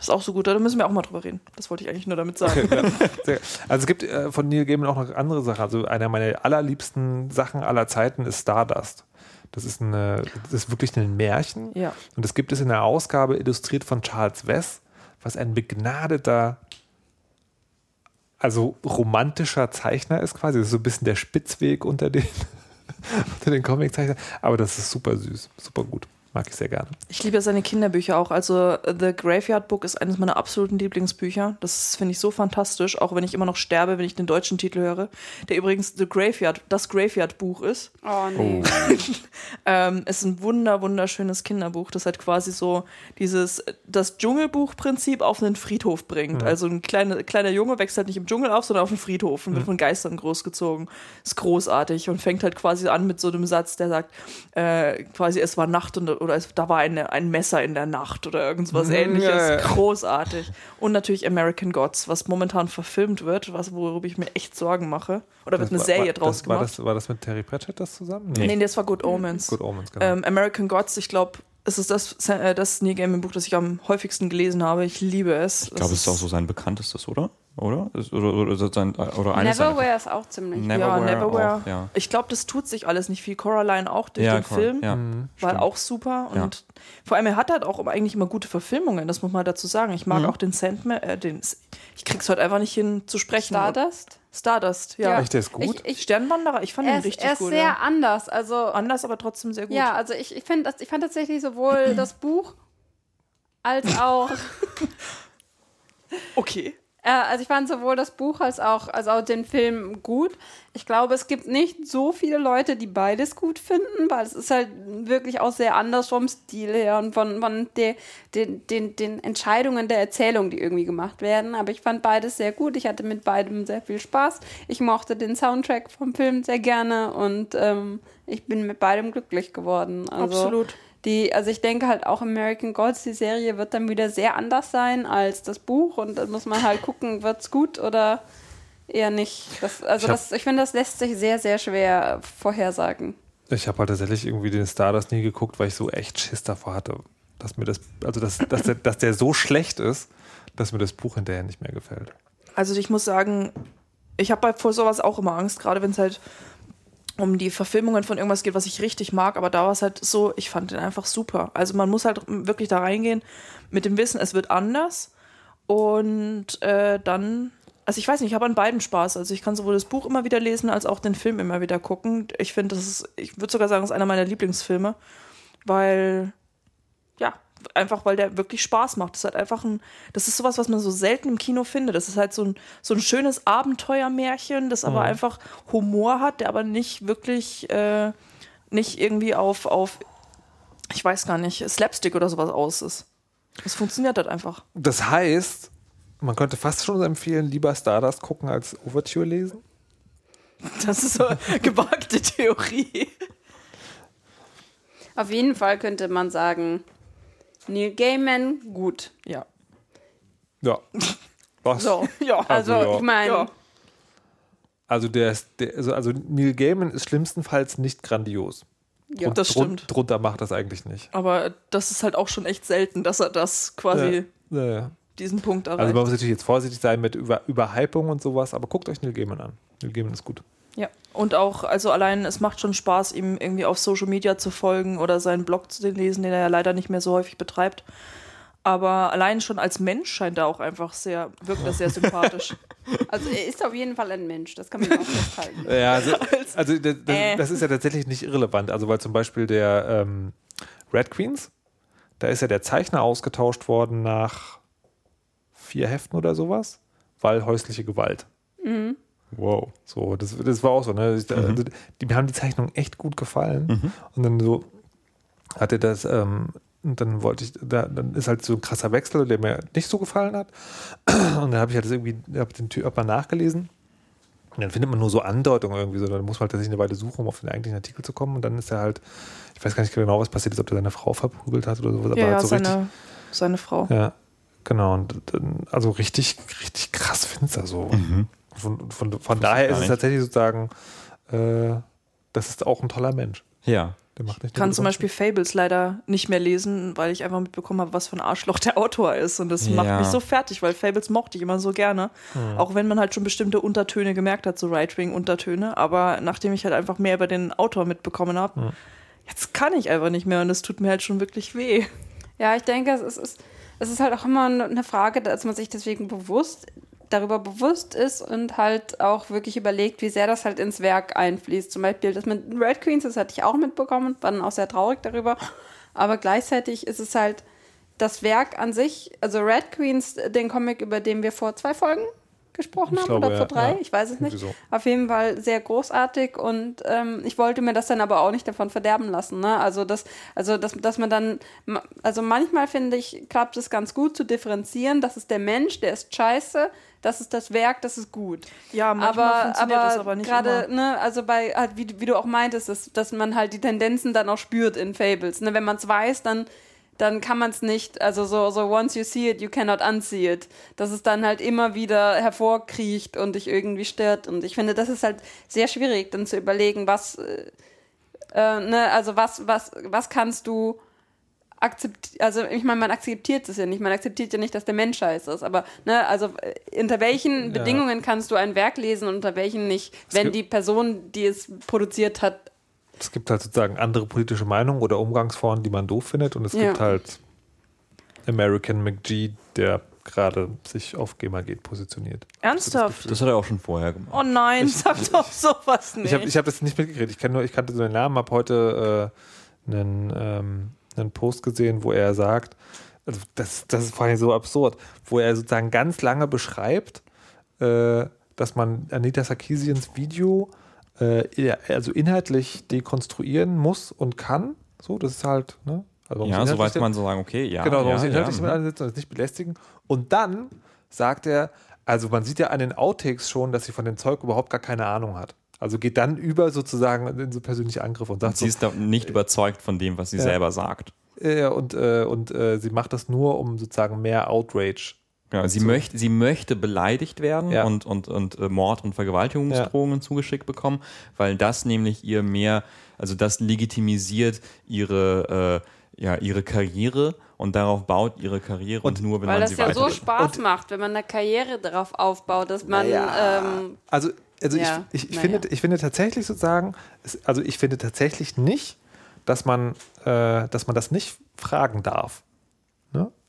Ist auch so gut, da müssen wir auch mal drüber reden. Das wollte ich eigentlich nur damit sagen. Ja. Also es gibt äh, von Neil Gaiman auch noch andere Sachen. Also einer meiner allerliebsten Sachen aller Zeiten ist Stardust. Das ist, eine, das ist wirklich ein Märchen. Ja. Und das gibt es in der Ausgabe illustriert von Charles Wess, was ein begnadeter, also romantischer Zeichner ist quasi. Das ist so ein bisschen der Spitzweg unter den, unter den Comiczeichnern. Aber das ist super süß, super gut. Mag ich sehr gerne. Ich liebe seine Kinderbücher auch. Also The Graveyard Book ist eines meiner absoluten Lieblingsbücher. Das finde ich so fantastisch, auch wenn ich immer noch sterbe, wenn ich den deutschen Titel höre. Der übrigens The Graveyard, das Graveyard Buch ist. Oh nee. Ähm, ist ein wunder, wunderschönes Kinderbuch, das halt quasi so dieses, das Dschungelbuch-Prinzip auf einen Friedhof bringt. Also ein kleiner, kleiner Junge wächst halt nicht im Dschungel auf, sondern auf einem Friedhof und wird von Geistern großgezogen. Ist großartig und fängt halt quasi an mit so einem Satz, der sagt, äh, quasi es war Nacht und, oder es, da war eine, ein Messer in der Nacht oder irgendwas ähnliches. ja, ja. Großartig. Und natürlich American Gods, was momentan verfilmt wird, was, worüber ich mir echt Sorgen mache. Oder wird eine war, Serie war, draus das, war, gemacht. das, war das mit Terry Pratchett das zusammen? Nee, das war Good Omens. Good Omens, genau. Ähm, American Gods, ich glaube, es ist das, äh, das Neil Gaiman Buch, das ich am häufigsten gelesen habe. Ich liebe es. Ich glaube, es ist auch so sein bekanntestes, oder? Oder? Oder, oder, oder, sein, oder eines seiner- Neverwhere ist auch ziemlich. Neverwhere. ja, Neverwhere. Auch, ja. Ich glaube, das tut sich alles nicht viel. Coraline auch durch ja, den cool. Film. Ja, War stimmt. auch super Ja. und vor allem er hat halt auch eigentlich immer gute Verfilmungen, das muss man dazu sagen. Ich Mhm. mag auch den Sandman, äh, den, ich krieg's heute einfach nicht hin zu sprechen. Stardust? Stardust, ja. Echt, der ist gut? Ich, ich, Sternwanderer, ich fand er ihn ist, richtig er ist gut. sehr ja. anders. Also Anders, aber trotzdem sehr gut. ja, also ich, ich, find, das- ich fand tatsächlich sowohl das Buch als auch Okay. Äh, also ich fand sowohl das Buch als auch, als auch den Film gut. Ich glaube, es gibt nicht so viele Leute, die beides gut finden, weil es ist halt wirklich auch sehr anders vom Stil her und von, von de, den, den, den Entscheidungen der Erzählung, die irgendwie gemacht werden. Aber ich fand beides sehr gut. Ich hatte mit beidem sehr viel Spaß. Ich mochte den Soundtrack vom Film sehr gerne und ähm, ich bin mit beidem glücklich geworden. Also, Absolut. Die, also ich denke halt auch American Gods, die Serie wird dann wieder sehr anders sein als das Buch und dann muss man halt gucken, wird's gut oder eher nicht. Das, also Ich das, ich finde, das lässt sich sehr, sehr schwer vorhersagen. Ich habe halt tatsächlich irgendwie den Stardust nie geguckt, weil ich so echt Schiss davor hatte, dass mir das, also dass, dass, der, dass der so schlecht ist, dass mir das Buch hinterher nicht mehr gefällt. Also ich muss sagen, ich habe vor sowas auch immer Angst, gerade wenn es halt um die Verfilmungen von irgendwas geht, was ich richtig mag, aber da war es halt so, ich fand den einfach super. Also man muss halt wirklich da reingehen mit dem Wissen, es wird anders und äh, dann, also ich weiß nicht, ich habe an beiden Spaß. Also ich kann sowohl das Buch immer wieder lesen, als auch den Film immer wieder gucken. Ich finde, das ist, ich würde sogar sagen, es ist einer meiner Lieblingsfilme, weil einfach weil der wirklich Spaß macht. Das ist halt einfach ein, das ist sowas, was man so selten im Kino findet. Das ist halt so ein, so ein schönes Abenteuermärchen, das aber einfach Humor hat, der aber nicht wirklich, äh, nicht irgendwie auf, auf, ich weiß gar nicht, Slapstick oder sowas aus ist. Es funktioniert halt einfach. Das heißt, man könnte fast schon empfehlen, lieber Stardust gucken als Overture lesen. Das ist so eine gewagte Theorie. Auf jeden Fall könnte man sagen, Neil Gaiman, gut. Ja. Ja. Was? So, Ja, also, Also, ja. ich meine, Ja. Also, der ist, der, also, also Neil Gaiman ist schlimmstenfalls nicht grandios. ja. das Drun- stimmt. Drunter macht das eigentlich nicht. Aber das ist halt auch schon echt selten, dass er das quasi Ja, ja. diesen Punkt erreicht. Also man muss natürlich jetzt vorsichtig sein mit Über Überhypung und sowas, aber guckt euch Neil Gaiman an. Neil Gaiman ist gut. Und auch, also allein, es macht schon Spaß, ihm irgendwie auf Social Media zu folgen oder seinen Blog zu lesen, den er ja leider nicht mehr so häufig betreibt. Aber allein schon als Mensch scheint er auch einfach sehr, wirkt er sehr sympathisch. also er ist auf jeden Fall ein Mensch, das kann man auch festhalten. Ja, also, also das, das, Äh. das ist ja tatsächlich nicht irrelevant. Also weil zum Beispiel der ähm, Red Queens, da ist ja der Zeichner ausgetauscht worden nach vier Heften oder sowas, weil häusliche Gewalt. Wow. So, das, das war auch so, ne? Ich, also, die mir haben die Zeichnungen echt gut gefallen. Und dann so hat er das, ähm, und dann wollte ich, da, dann ist halt so ein krasser Wechsel, der mir nicht so gefallen hat. Und dann habe ich halt das irgendwie, hab den Typ mal nachgelesen. Und dann findet man nur so Andeutungen irgendwie so. Dann muss man halt tatsächlich eine Weile suchen, um auf den eigentlichen Artikel zu kommen. Und dann ist er halt, ich weiß gar nicht genau, was passiert ist, ob er seine Frau verprügelt hat oder sowas. Ja, aber halt so richtig. seine, seine Frau. Ja, genau. Und dann, also richtig, richtig krass finster so. Von, von, von daher ist es nicht. tatsächlich sozusagen, äh, das ist auch ein toller Mensch. Ja. Der macht nicht Ich kann zum Beispiel Fables leider nicht mehr lesen, weil ich einfach mitbekommen habe, was für ein Arschloch der Autor ist. Und das macht Ja. mich so fertig, weil Fables mochte ich immer so gerne. Auch wenn man halt schon bestimmte Untertöne gemerkt hat, so Right-Wing-Untertöne. Aber nachdem ich halt einfach mehr über den Autor mitbekommen habe, jetzt kann ich einfach nicht mehr und es tut mir halt schon wirklich weh. Ja, ich denke, es ist, es ist, es ist halt auch immer eine Frage, dass man sich deswegen bewusst darüber bewusst ist und halt auch wirklich überlegt, wie sehr das halt ins Werk einfließt. Zum Beispiel das mit Red Queens, das hatte ich auch mitbekommen, war dann auch sehr traurig darüber. Aber gleichzeitig ist es halt das Werk an sich, also Red Queens, den Comic, über den wir vor zwei Folgen gesprochen Ich haben glaube, oder vor drei, ja. ich weiß es nicht. Irgendwie Auf jeden Fall sehr großartig und ähm, ich wollte mir das dann aber auch nicht davon verderben lassen. Ne? Also, das, also dass, dass man dann, also manchmal finde ich, klappt es ganz gut zu differenzieren, das ist der Mensch, der ist scheiße, das ist das Werk, das ist gut. Ja, manchmal aber, funktioniert aber, das aber nicht gerade, immer. ne, also bei, halt, wie, wie du auch meintest, dass, dass man halt die Tendenzen dann auch spürt in Fables. Ne? Wenn man es weiß, dann dann kann man es nicht, also so, so once you see it, you cannot unsee it. Dass es dann halt immer wieder hervorkriecht und dich irgendwie stört. Und ich finde, das ist halt sehr schwierig, dann zu überlegen, was, äh, äh, ne, also was, was, was kannst du akzeptieren, also ich meine, man akzeptiert es ja nicht, man akzeptiert ja nicht, dass der Mensch scheiße ist, aber ne, also äh, unter welchen Ja. Bedingungen kannst du ein Werk lesen und unter welchen nicht, wenn die Person, die es produziert hat, Es gibt halt sozusagen andere politische Meinungen oder Umgangsformen, die man doof findet. Und es Ja. gibt halt American McGee, der gerade sich auf Gamergate positioniert. Ernsthaft? Das hat er auch schon vorher gemacht. Oh nein, sag doch sowas nicht. Ich habe ich hab das nicht mitgekriegt. Ich, kenn nur, ich kannte so den Namen, habe heute äh, einen, ähm, einen Post gesehen, wo er sagt, also das, das ist vor allem so absurd, wo er sozusagen ganz lange beschreibt, äh, dass man Anita Sarkeesians Video äh, ja, also inhaltlich dekonstruieren muss und kann. So, das ist halt, ne? Also Ja, so weit man so sagen, okay, ja. Genau, man ja, muss inhaltlich ja, damit mhm. ansetzen und es nicht belästigen. Und dann sagt er, also man sieht ja an den Outtakes schon, dass sie von dem Zeug überhaupt gar keine Ahnung hat. Also geht dann über sozusagen in so persönliche Angriffe und sagt Sie so, ist da nicht überzeugt von dem, was sie Ja. selber sagt. äh, und, äh, und äh, sie macht das nur, um sozusagen mehr Outrage. Ja, sie, So. möchte, sie möchte beleidigt werden Ja. und, und, und äh, Mord- und Vergewaltigungsdrohungen zugeschickt bekommen, weil das nämlich ihr mehr, also das legitimisiert ihre, äh, ja, ihre Karriere und darauf baut ihre Karriere und, Und- nur, wenn weil man das sie ja so. Spaß macht, wenn man eine Karriere darauf aufbaut, dass man ähm, Also, also Ja, ich, ich, ich, finde, ich finde tatsächlich sozusagen, also ich finde tatsächlich nicht, dass man, äh, dass man das nicht fragen darf.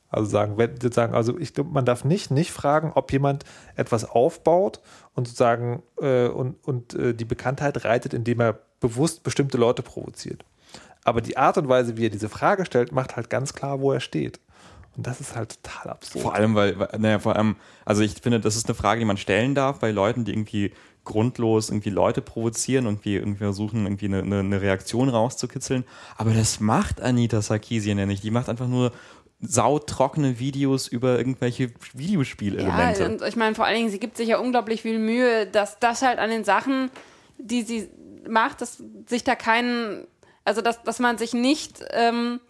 Also sagen, wenn, sozusagen, also ich glaube, man darf nicht nicht fragen, ob jemand etwas aufbaut und sozusagen äh, und, und äh, die Bekanntheit reitet, indem er bewusst bestimmte Leute provoziert. Aber die Art und Weise, wie er diese Frage stellt, macht halt ganz klar, wo er steht. Und das ist halt total absurd. Vor allem, weil, weil- naja, vor allem, also ich finde, das ist eine Frage, die man stellen darf bei Leuten, die irgendwie grundlos irgendwie Leute provozieren und irgendwie, irgendwie versuchen, irgendwie eine, eine, eine Reaktion rauszukitzeln. Aber das macht Anita Sarkeesian ja nicht. Die macht einfach nur sautrockene Videos über irgendwelche Videospielelemente. Ja, und ich meine, vor allen Dingen, sie gibt sich ja unglaublich viel Mühe, dass das halt an den Sachen, die sie macht, dass sich da keinen, also dass, dass man sich nicht ähm,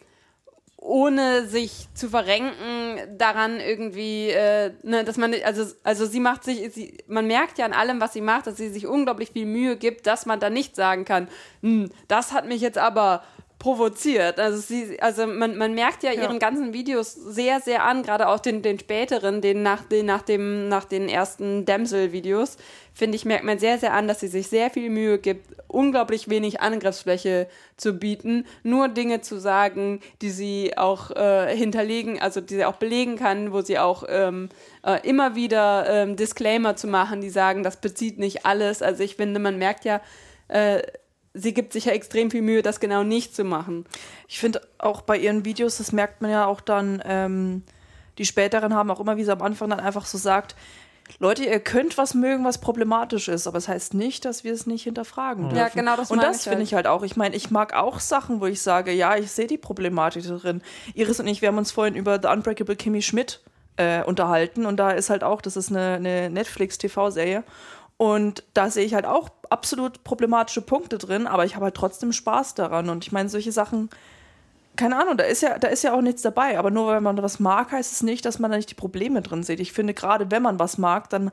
ohne sich zu verrenken daran irgendwie, äh, ne, dass man, also, also sie macht sich, sie, man merkt ja an allem, was sie macht, dass sie sich unglaublich viel Mühe gibt, dass man da nicht sagen kann, hm, das hat mich jetzt aber provoziert. Also sie, also man, man merkt ja, ihren ganzen Videos sehr, sehr an, gerade auch den, den späteren, den nach, den nach dem, nach den ersten Damsel-Videos, finde ich, merkt man sehr, sehr an, dass sie sich sehr viel Mühe gibt, unglaublich wenig Angriffsfläche zu bieten, nur Dinge zu sagen, die sie auch äh, hinterlegen, also die sie auch belegen kann, wo sie auch ähm, äh, immer wieder ähm, Disclaimer zu machen, die sagen, das bezieht nicht alles. Also ich finde, man merkt ja, äh, sie gibt sich ja extrem viel Mühe, das genau nicht zu machen. Ich finde auch bei ihren Videos, das merkt man ja auch dann, ähm, die späteren haben auch immer, wie sie am Anfang dann einfach so sagt, Leute, ihr könnt was mögen, was problematisch ist, aber es das heißt nicht, dass wir es nicht hinterfragen dürfen. Ja, genau, das Und das finde halt. ich halt auch. Ich meine, ich mag auch Sachen, wo ich sage, ja, ich sehe die Problematik darin. Iris und ich, wir haben uns vorhin über The Unbreakable Kimmy Schmidt äh, unterhalten und da ist halt auch, das ist eine, eine Netflix-TV-Serie Und da sehe ich halt auch absolut problematische Punkte drin, aber ich habe halt trotzdem Spaß daran. Und ich meine, solche Sachen, keine Ahnung, da ist ja, da ist ja auch nichts dabei. Aber nur weil man was mag, heißt es nicht, dass man da nicht die Probleme drin sieht. Ich finde, gerade wenn man was mag, dann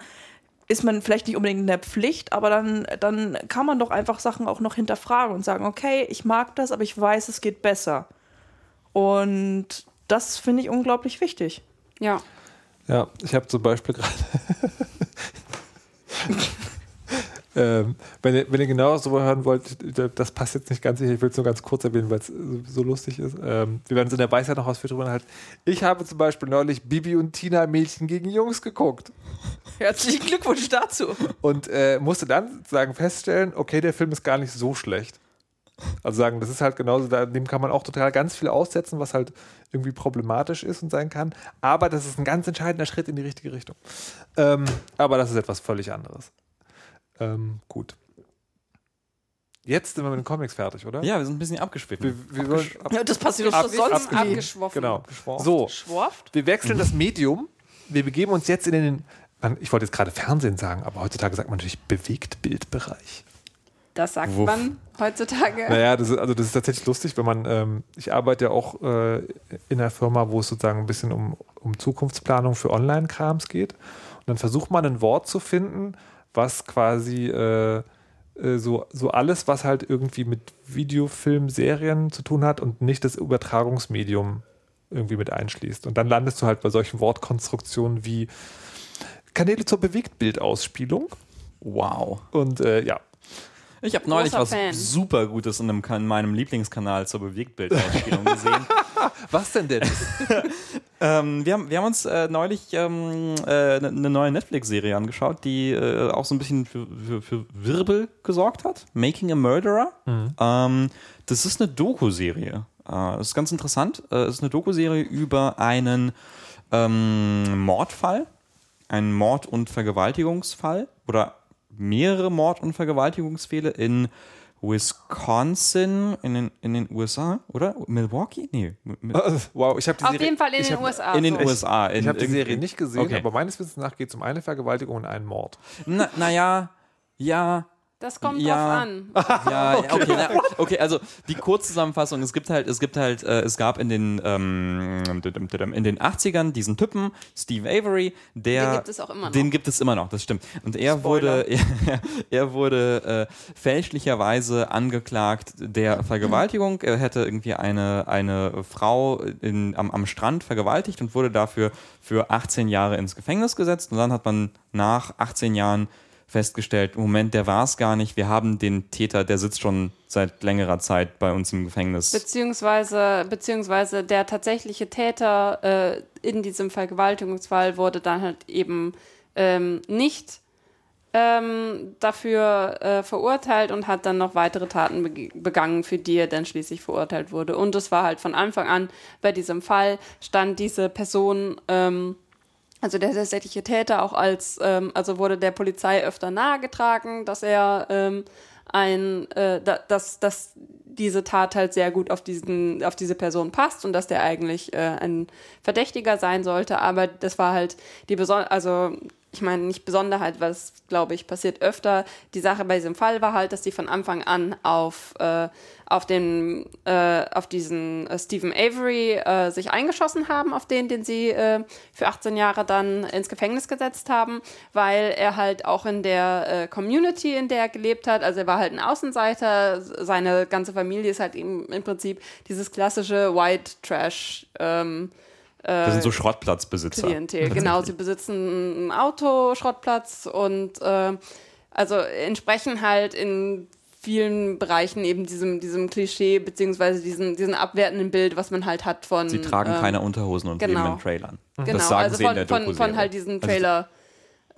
ist man vielleicht nicht unbedingt in der Pflicht, aber dann, dann kann man doch einfach Sachen auch noch hinterfragen und sagen, okay, ich mag das, aber ich weiß, es geht besser. Und das finde ich unglaublich wichtig. Ja. Ja, ich habe zum Beispiel gerade. ähm, wenn, ihr, wenn ihr genauer so hören wollt, das passt jetzt nicht ganz sicher, ich will es nur ganz kurz erwähnen, weil es so lustig ist. Ähm, wir werden es in der Weisheit noch ausführen drüber halten. Ich habe zum Beispiel neulich Bibi und Tina Mädchen gegen Jungs geguckt. Herzlichen Glückwunsch dazu. Und äh, musste dann sagen, feststellen, okay, der Film ist gar nicht so schlecht. Also sagen, das ist halt genauso, dem kann man auch total ganz viel aussetzen, was halt irgendwie problematisch ist und sein kann. Aber das ist ein ganz entscheidender Schritt in die richtige Richtung. Ähm, aber das ist etwas völlig anderes. Ähm, gut. Jetzt sind wir mit den Comics fertig, oder? Ja, wir sind ein bisschen abgeschwiffen. Wir, wir Abgesch ja, das passiert ab, doch sonst abgeschwiffen. Abgeschworfen. Genau. So, Schworft? wir wechseln das Medium. Wir begeben uns jetzt in den, ich wollte jetzt gerade Fernsehen sagen, aber heutzutage sagt man natürlich Bewegtbildbereich. Das sagt Wuff. man heutzutage. Naja, das ist, also das ist tatsächlich lustig, wenn man, ähm, ich arbeite ja auch äh, in einer Firma, wo es sozusagen ein bisschen um, um Zukunftsplanung für Online-Krams geht. Und dann versucht man ein Wort zu finden, was quasi äh, äh, so, so alles, was halt irgendwie mit Videofilm, Serien zu tun hat und nicht das Übertragungsmedium irgendwie mit einschließt. Und dann landest du halt bei solchen Wortkonstruktionen wie Kanäle zur Bewegtbildausspielung. Wow. Und äh, ja, Ich habe neulich was Fan. super Gutes in, einem, in meinem Lieblingskanal zur Bewegtbildausspielung gesehen. was denn denn? ähm, wir, haben, wir haben uns äh, neulich ähm, äh, eine ne neue Netflix-Serie angeschaut, die äh, auch so ein bisschen für, für, für Wirbel gesorgt hat. Making a Murderer. Ähm, das ist eine Doku-Serie. Äh, das ist ganz interessant. Äh, Es ist eine Doku-Serie über einen ähm, Mordfall, einen Mord- und Vergewaltigungsfall oder mehrere Mord- und Vergewaltigungsfälle in Wisconsin, in den, in den USA, oder? Milwaukee? Nee. Mi- wow, ich habe die Auf Serie, jeden Fall in ich den hab, USA. in den so. USA. In Ich habe die Serie nicht gesehen, Okay. aber meines Wissens nach geht es um eine Vergewaltigung und einen Mord. Na, naja, ja, Das kommt Ja. drauf an. ja, okay. Okay, na, okay, also die Kurzzusammenfassung, es gibt halt, es gibt halt, äh, es gab in den, ähm, in den 80ern diesen Typen, Steve Avery, der. Den gibt es auch immer noch. Den gibt es immer noch, das stimmt. Und er Spoiler. wurde, er, er wurde äh, fälschlicherweise angeklagt der Vergewaltigung. Er hätte irgendwie eine, eine Frau in, am, am Strand vergewaltigt und wurde dafür für 18 Jahre ins Gefängnis gesetzt. Und dann hat man nach 18 Jahren festgestellt, Moment, der war es gar nicht. Wir haben den Täter, der sitzt schon seit längerer Zeit bei uns im Gefängnis. Beziehungsweise, beziehungsweise der tatsächliche Täter äh, in diesem Vergewaltigungsfall wurde dann halt eben ähm, nicht ähm, dafür äh, verurteilt und hat dann noch weitere Taten bege- begangen, für die er dann schließlich verurteilt wurde. Und es war halt von Anfang an bei diesem Fall stand diese Person, ähm, also der tatsächliche Täter auch als, ähm, also wurde der Polizei öfter nahegetragen, dass er ähm, ein, äh, da, dass, dass diese Tat halt sehr gut auf diesen, auf diese Person passt und dass der eigentlich äh, ein Verdächtiger sein sollte. Aber das war halt die Beson also ich meine nicht Besonderheit, was glaube ich passiert öfter. Die Sache bei diesem Fall war halt, dass die von Anfang an auf äh, auf den äh, auf diesen äh, Stephen Avery äh, sich eingeschossen haben, auf den, den sie äh, für 18 Jahre dann ins Gefängnis gesetzt haben, weil er halt auch in der äh, Community, in der er gelebt hat, also er war halt ein Außenseiter, seine ganze Familie ist halt im, im Prinzip dieses klassische White Trash ähm, Das sind so Schrottplatzbesitzer. Klientel. Genau, sie besitzen einen Autoschrottplatz und äh, also entsprechen halt in vielen Bereichen eben diesem, diesem Klischee beziehungsweise diesem, diesem abwertenden Bild, was man halt hat von. Sie tragen ähm, keine Unterhosen und genau. leben in Trailern. Genau, das sagen also sie in von, der von, von halt diesen Also, Trailer.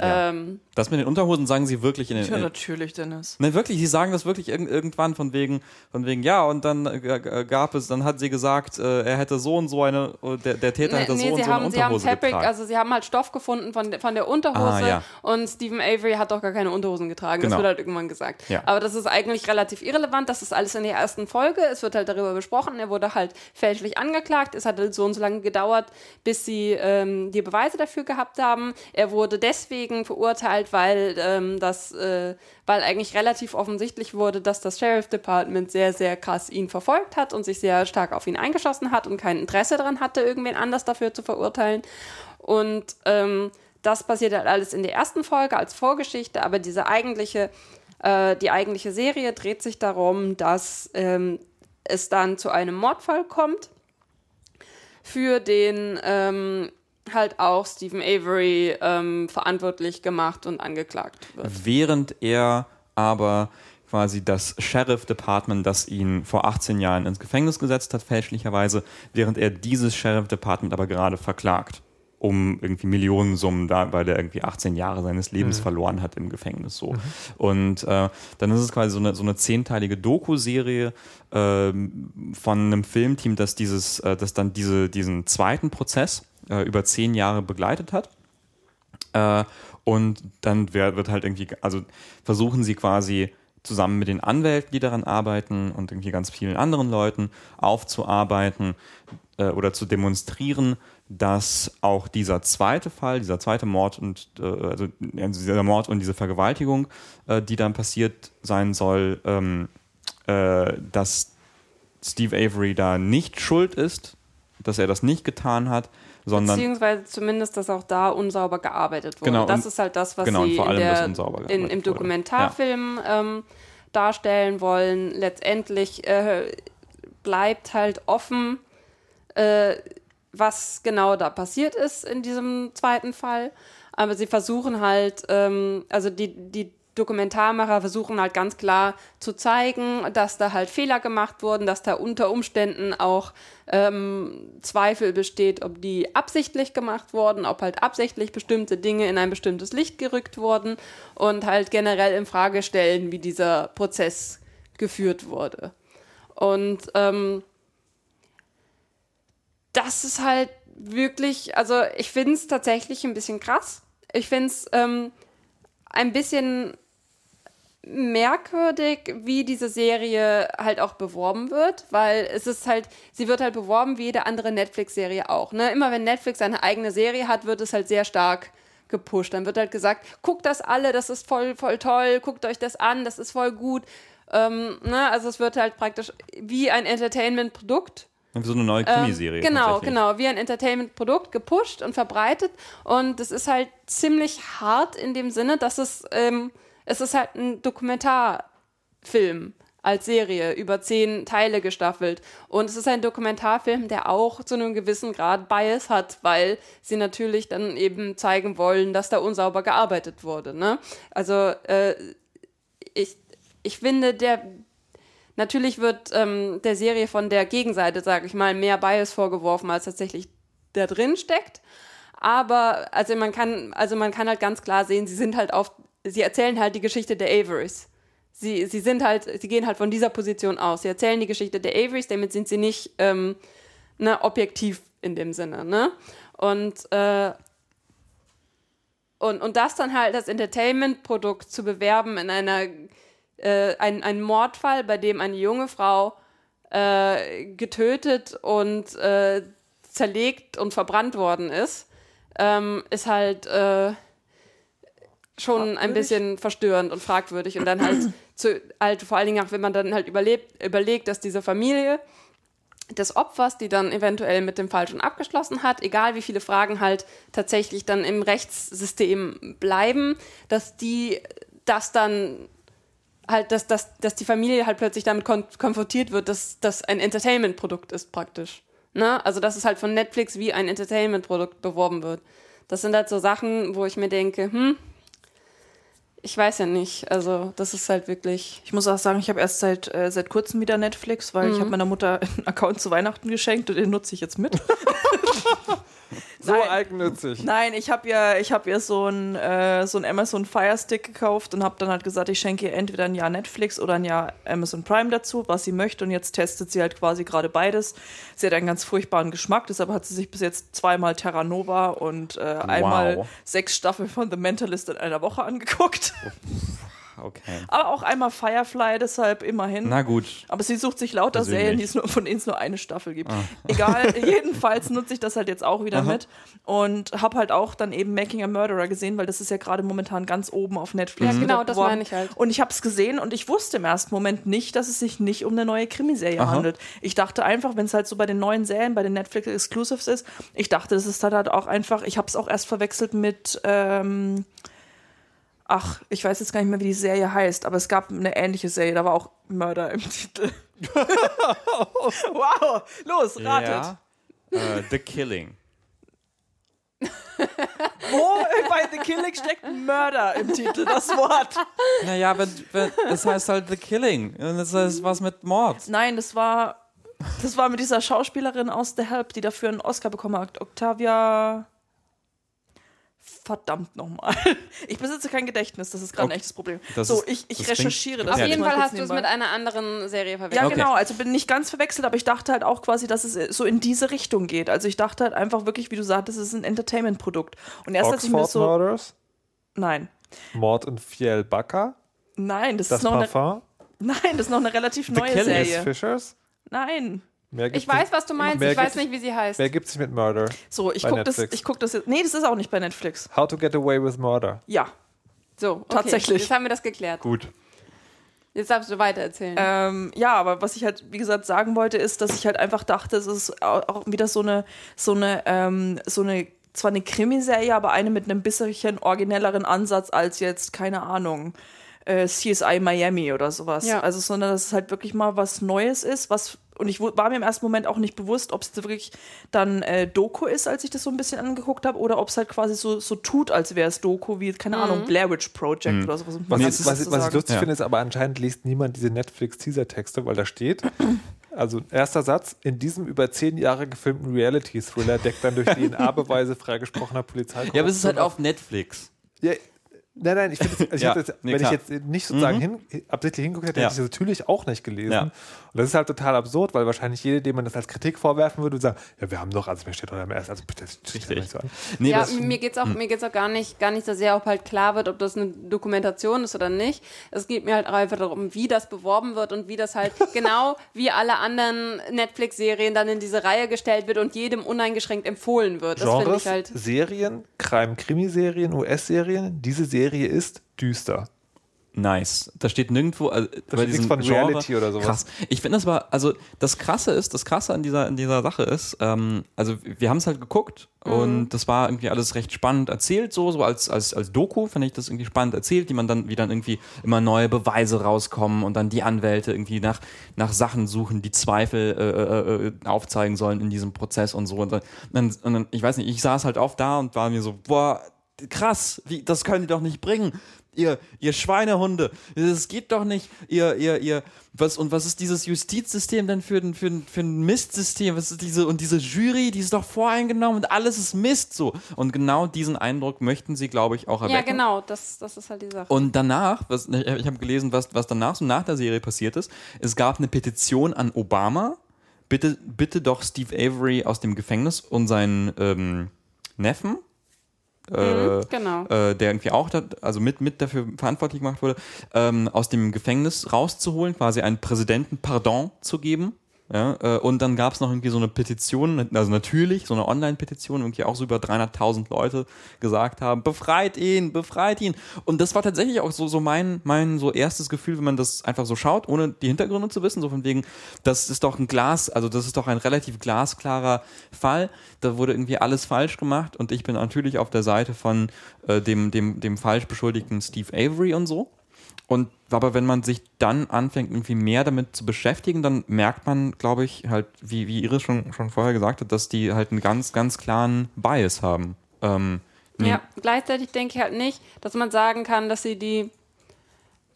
Ja. ähm, Das mit den Unterhosen sagen sie wirklich in den. Ja, natürlich, Dennis. Ne, wirklich, die sagen das wirklich irg irgendwann von wegen, von wegen, ja, und dann äh, g- gab es, dann hat sie gesagt, äh, er hätte so und so eine, äh, der, der Täter Nee, hätte so nee, und sie so eine haben, sie haben Unterhose Fabric, getragen. also sie haben halt Stoff gefunden von, der- von der Unterhose Ah, ja. und Stephen Avery hat doch gar keine Unterhosen getragen. Genau. Das wird halt irgendwann gesagt. Ja. Aber das ist eigentlich relativ irrelevant. Das ist alles in der ersten Folge. Es wird halt darüber besprochen. Er wurde halt fälschlich angeklagt. Es hat halt so und so lange gedauert, bis sie ähm, die Beweise dafür gehabt haben. Er wurde deswegen deswegen verurteilt, weil ähm, das, äh, weil eigentlich relativ offensichtlich wurde, dass das Sheriff Department sehr, sehr krass ihn verfolgt hat und sich sehr stark auf ihn eingeschossen hat und kein Interesse daran hatte, irgendwen anders dafür zu verurteilen. Und ähm, das passiert halt alles in der ersten Folge als Vorgeschichte, aber diese eigentliche, äh, die eigentliche Serie dreht sich darum, dass ähm, es dann zu einem Mordfall kommt, für den ähm, halt auch Stephen Avery ähm, verantwortlich gemacht und angeklagt wird. Während er aber quasi das Sheriff Department, das ihn vor 18 Jahren ins Gefängnis gesetzt hat, fälschlicherweise, während er dieses Sheriff Department aber gerade verklagt um irgendwie Millionensummen da, weil der irgendwie 18 Jahre seines Lebens mhm. verloren hat im Gefängnis so. Mhm. Und äh, dann ist es quasi so eine, so eine zehnteilige Doku-Serie äh, von einem Filmteam, das dieses, äh, das dann diese, diesen zweiten Prozess äh, über zehn Jahre begleitet hat. Äh, und dann wird, wird halt irgendwie, also versuchen sie quasi zusammen mit den Anwälten, die daran arbeiten und irgendwie ganz vielen anderen Leuten aufzuarbeiten äh, oder zu demonstrieren, dass auch dieser zweite Fall, dieser zweite Mord und äh, also dieser Mord und diese Vergewaltigung, äh, die dann passiert sein soll, ähm, äh, dass Steve Avery da nicht schuld ist, dass er das nicht getan hat, sondern beziehungsweise zumindest, dass auch da unsauber gearbeitet wurde. Genau, das ist halt das, was genau, sie in der, in, im Dokumentarfilm ja. ähm, darstellen wollen. Letztendlich äh, bleibt halt offen, äh, was genau da passiert ist in diesem zweiten Fall. Aber sie versuchen halt, ähm, also die, die Dokumentarmacher versuchen halt ganz klar zu zeigen, dass da halt Fehler gemacht wurden, dass da unter Umständen auch ähm, Zweifel besteht, ob die absichtlich gemacht wurden, ob halt absichtlich bestimmte Dinge in ein bestimmtes Licht gerückt wurden und halt generell in Frage stellen, wie dieser Prozess geführt wurde. Und ähm, das ist halt wirklich, also ich finde es tatsächlich ein bisschen krass. Ich finde es ähm, ein bisschen merkwürdig, wie diese Serie halt auch beworben wird, weil es ist halt, sie wird halt beworben wie jede andere Netflix-Serie auch. Ne? Immer wenn Netflix eine eigene Serie hat, wird es halt sehr stark gepusht. Dann wird halt gesagt, guckt das alle, das ist voll, voll toll, guckt euch das an, das ist voll gut. Ähm, ne? Also es wird halt praktisch wie ein Entertainment-Produkt so eine neue Krimiserie. Ähm, genau, genau, wie ein Entertainment-Produkt gepusht und verbreitet. Und es ist halt ziemlich hart in dem Sinne, dass es, ähm, es ist halt ein Dokumentarfilm als Serie über zehn Teile gestaffelt. Und es ist ein Dokumentarfilm, der auch zu einem gewissen Grad Bias hat, weil sie natürlich dann eben zeigen wollen, dass da unsauber gearbeitet wurde. Ne? Also äh, ich, ich finde, der Natürlich wird ähm, der Serie von der Gegenseite, sage ich mal, mehr Bias vorgeworfen, als tatsächlich da drin steckt. Aber also man kann, also man kann halt ganz klar sehen, sie sind halt auf, sie erzählen halt die Geschichte der Averys. Sie, sie sind halt, sie gehen halt von dieser Position aus. Sie erzählen die Geschichte der Averys, damit sind sie nicht ähm, ne, objektiv in dem Sinne. Ne? Und, äh, und, und das dann halt als Entertainment-Produkt zu bewerben in einer äh, ein, ein Mordfall, bei dem eine junge Frau äh, getötet und äh, zerlegt und verbrannt worden ist, ähm, ist halt äh, schon ein bisschen verstörend und fragwürdig. Und dann halt, zu, halt vor allen Dingen auch, wenn man dann halt überlebt, überlegt, dass diese Familie des Opfers, die dann eventuell mit dem Fall schon abgeschlossen hat, egal wie viele Fragen halt tatsächlich dann im Rechtssystem bleiben, dass die das dann halt, dass, dass, dass die Familie halt plötzlich damit kon konfrontiert wird, dass das ein Entertainment-Produkt ist praktisch. Ne? Also dass es halt von Netflix wie ein Entertainment-Produkt beworben wird. Das sind halt so Sachen, wo ich mir denke, hm, ich weiß ja nicht. Also das ist halt wirklich. Ich muss auch sagen, ich habe erst seit, äh, seit kurzem wieder Netflix, weil mhm. ich habe meiner Mutter einen Account zu Weihnachten geschenkt und den nutze ich jetzt mit. so Nein. eigennützig. Nein, ich habe ja, ich habe ihr so ein äh, so ein Amazon Fire Stick gekauft und habe dann halt gesagt, ich schenke ihr entweder ein Jahr Netflix oder ein Jahr Amazon Prime dazu, was sie möchte. Und jetzt testet sie halt quasi gerade beides. Sie hat einen ganz furchtbaren Geschmack, deshalb hat sie sich bis jetzt zweimal Terra Nova und äh, wow. einmal sechs Staffeln von The Mentalist in einer Woche angeguckt. Okay. Aber auch einmal Firefly, deshalb immerhin. Na gut. Aber sie sucht sich lauter Persönlich. Serien, die es nur, von denen es nur eine Staffel gibt. Egal, jedenfalls nutze ich das halt jetzt auch wieder mit und habe halt auch dann eben Making a Murderer gesehen, weil das ist ja gerade momentan ganz oben auf Netflix. Ja, genau, das beworben. meine ich halt. Und ich habe es gesehen und ich wusste im ersten Moment nicht, dass es sich nicht um eine neue Krimiserie Aha. handelt. Ich dachte einfach, wenn es halt so bei den neuen Serien, bei den Netflix Exclusives ist, ich dachte, das ist dann halt auch einfach, ich habe es auch erst verwechselt mit ähm, Ach, ich weiß jetzt gar nicht mehr, wie die Serie heißt, aber es gab eine ähnliche Serie, da war auch Mörder im Titel. wow, los, ratet. Ja. Äh, The Killing. Wo bei The Killing steckt Mörder im Titel, das Wort. Naja, wenn, wenn, es heißt halt The Killing. Und das heißt was mit Mord. Nein, das war, das war mit dieser Schauspielerin aus The Help, die dafür einen Oscar bekommen hat. Octavia. Verdammt nochmal. Ich besitze kein Gedächtnis, das ist gerade ein Okay. echtes Problem. Das so, ich, ich das recherchiere das. Auf Ja, jeden Fall hast du es mit einer anderen Serie Ja, verwechselt. Okay. genau. Also bin nicht ganz verwechselt, aber ich dachte halt auch quasi, dass es so in diese Richtung geht. Also ich dachte halt einfach wirklich, wie du sagtest, es ist ein Entertainment-Produkt. Und erst als ich mir Oxford so. Murders, Nein. Mord in Fiel Bakker, Nein, das, das ist noch eine, nein, das ist noch eine relativ neue Killing Miss Serie. Fishers. Nein. Mehr gibt's Ich weiß, was du meinst, Mehr ich weiß gibt's- nicht, wie sie heißt. Wer gibt sich mit Murder? So, ich gucke das, ich guck das jetzt. Nee, das ist auch nicht bei Netflix. How to Get Away with Murder. Ja. So, okay. Tatsächlich. Jetzt haben wir das geklärt. Gut. Jetzt darfst du weiter erzählen. Ähm, ja, aber was ich halt, wie gesagt, sagen wollte, ist, dass ich halt einfach dachte, es ist au- auch wieder so eine, so eine, ähm, so eine, zwar eine Krimiserie, aber eine mit einem bisschen originelleren Ansatz als jetzt, keine Ahnung, äh, CSI Miami oder sowas. Ja. Also, sondern dass es halt wirklich mal was Neues ist, was und ich war mir im ersten Moment auch nicht bewusst, ob es wirklich dann äh, Doku ist, als ich das so ein bisschen angeguckt habe, oder ob es halt quasi so, so tut, als wäre es Doku, wie, keine Ahnung, Blair Witch Project oder sowas. Was, Nee, ich- es ist was, was ich lustig Ja. finde, ist aber anscheinend liest niemand diese Netflix-Teaser-Texte, weil da steht, also erster Satz, in diesem über zehn Jahre gefilmten Reality-Thriller deckt dann durch DNA-Beweise freigesprochener Polizei. Ja, aber es ist halt auf Netflix. Ja, nein, nein, ich finde, das- also Ja, nee, wenn klar. ich jetzt nicht sozusagen hin, absichtlich hingeguckt hätte, Ja. hätte ich das natürlich auch nicht gelesen. Ja. Und das ist halt total absurd, weil wahrscheinlich jede, dem man das als Kritik vorwerfen würde, würde sagen, ja, wir haben doch, also mir steht doch am ersten, also bitte, das steht nicht so an. Nee, ja, das, mir geht's auch, mir geht's auch gar nicht, gar nicht so sehr, ob halt klar wird, ob das eine Dokumentation ist oder nicht. Es geht mir halt auch einfach darum, wie das beworben wird und wie das halt genau wie alle anderen Netflix-Serien dann in diese Reihe gestellt wird und jedem uneingeschränkt empfohlen wird. Das finde Genres, ich halt. Serien, Crime-Krimiserien, US-Serien, diese Serie ist düster. Nice. Da steht nirgendwo also, bei steht nichts von Reality oder sowas. Krass. Ich finde das war, also das Krasse ist, das Krasse an dieser, an dieser Sache ist, ähm, also wir haben es halt geguckt Mhm. und das war irgendwie alles recht spannend erzählt, so, so als, als, als Doku fand ich das irgendwie spannend erzählt, die man dann, wie dann irgendwie immer neue Beweise rauskommen und dann die Anwälte irgendwie nach, nach Sachen suchen, die Zweifel äh, äh, äh, aufzeigen sollen in diesem Prozess und so. Und dann, und dann, ich weiß nicht, ich saß halt oft da und war mir so, boah, krass, wie, das können die doch nicht bringen. Ihr, ihr Schweinehunde, das geht doch nicht. Ihr, ihr, ihr, was, und was ist dieses Justizsystem denn für ein, für ein, für ein Mistsystem? Was ist diese, und diese Jury, die ist doch voreingenommen und alles ist Mist so. Und genau diesen Eindruck möchten sie, glaube ich, auch erwecken. Ja, genau, das, das ist halt die Sache. Und danach, was, ich ich habe gelesen, was, was danach so nach der Serie passiert ist. Es gab eine Petition an Obama. Bitte, bitte doch Steve Avery aus dem Gefängnis und seinen ähm, Neffen, äh, genau. äh, der irgendwie auch, da, also mit, mit dafür verantwortlich gemacht wurde, ähm, aus dem Gefängnis rauszuholen, quasi einen Präsidenten Pardon zu geben. Ja, äh, und dann gab es noch irgendwie so eine Petition, also natürlich so eine Online-Petition, irgendwie auch so über 300.000 Leute gesagt haben, befreit ihn, befreit ihn. Und das war tatsächlich auch so, so mein, mein so erstes Gefühl, wenn man das einfach so schaut, ohne die Hintergründe zu wissen, so von wegen, das ist doch ein Glas, also das ist doch ein relativ glasklarer Fall. Da wurde irgendwie alles falsch gemacht und ich bin natürlich auf der Seite von äh, dem, dem, dem falsch beschuldigten Steve Avery und so. Und aber wenn man sich dann anfängt, irgendwie mehr damit zu beschäftigen, dann merkt man, glaube ich, halt, wie, wie Iris schon, schon vorher gesagt hat, dass die halt einen ganz, ganz klaren Bias haben. Ähm, Ja, gleichzeitig denke ich halt nicht, dass man sagen kann, dass sie die,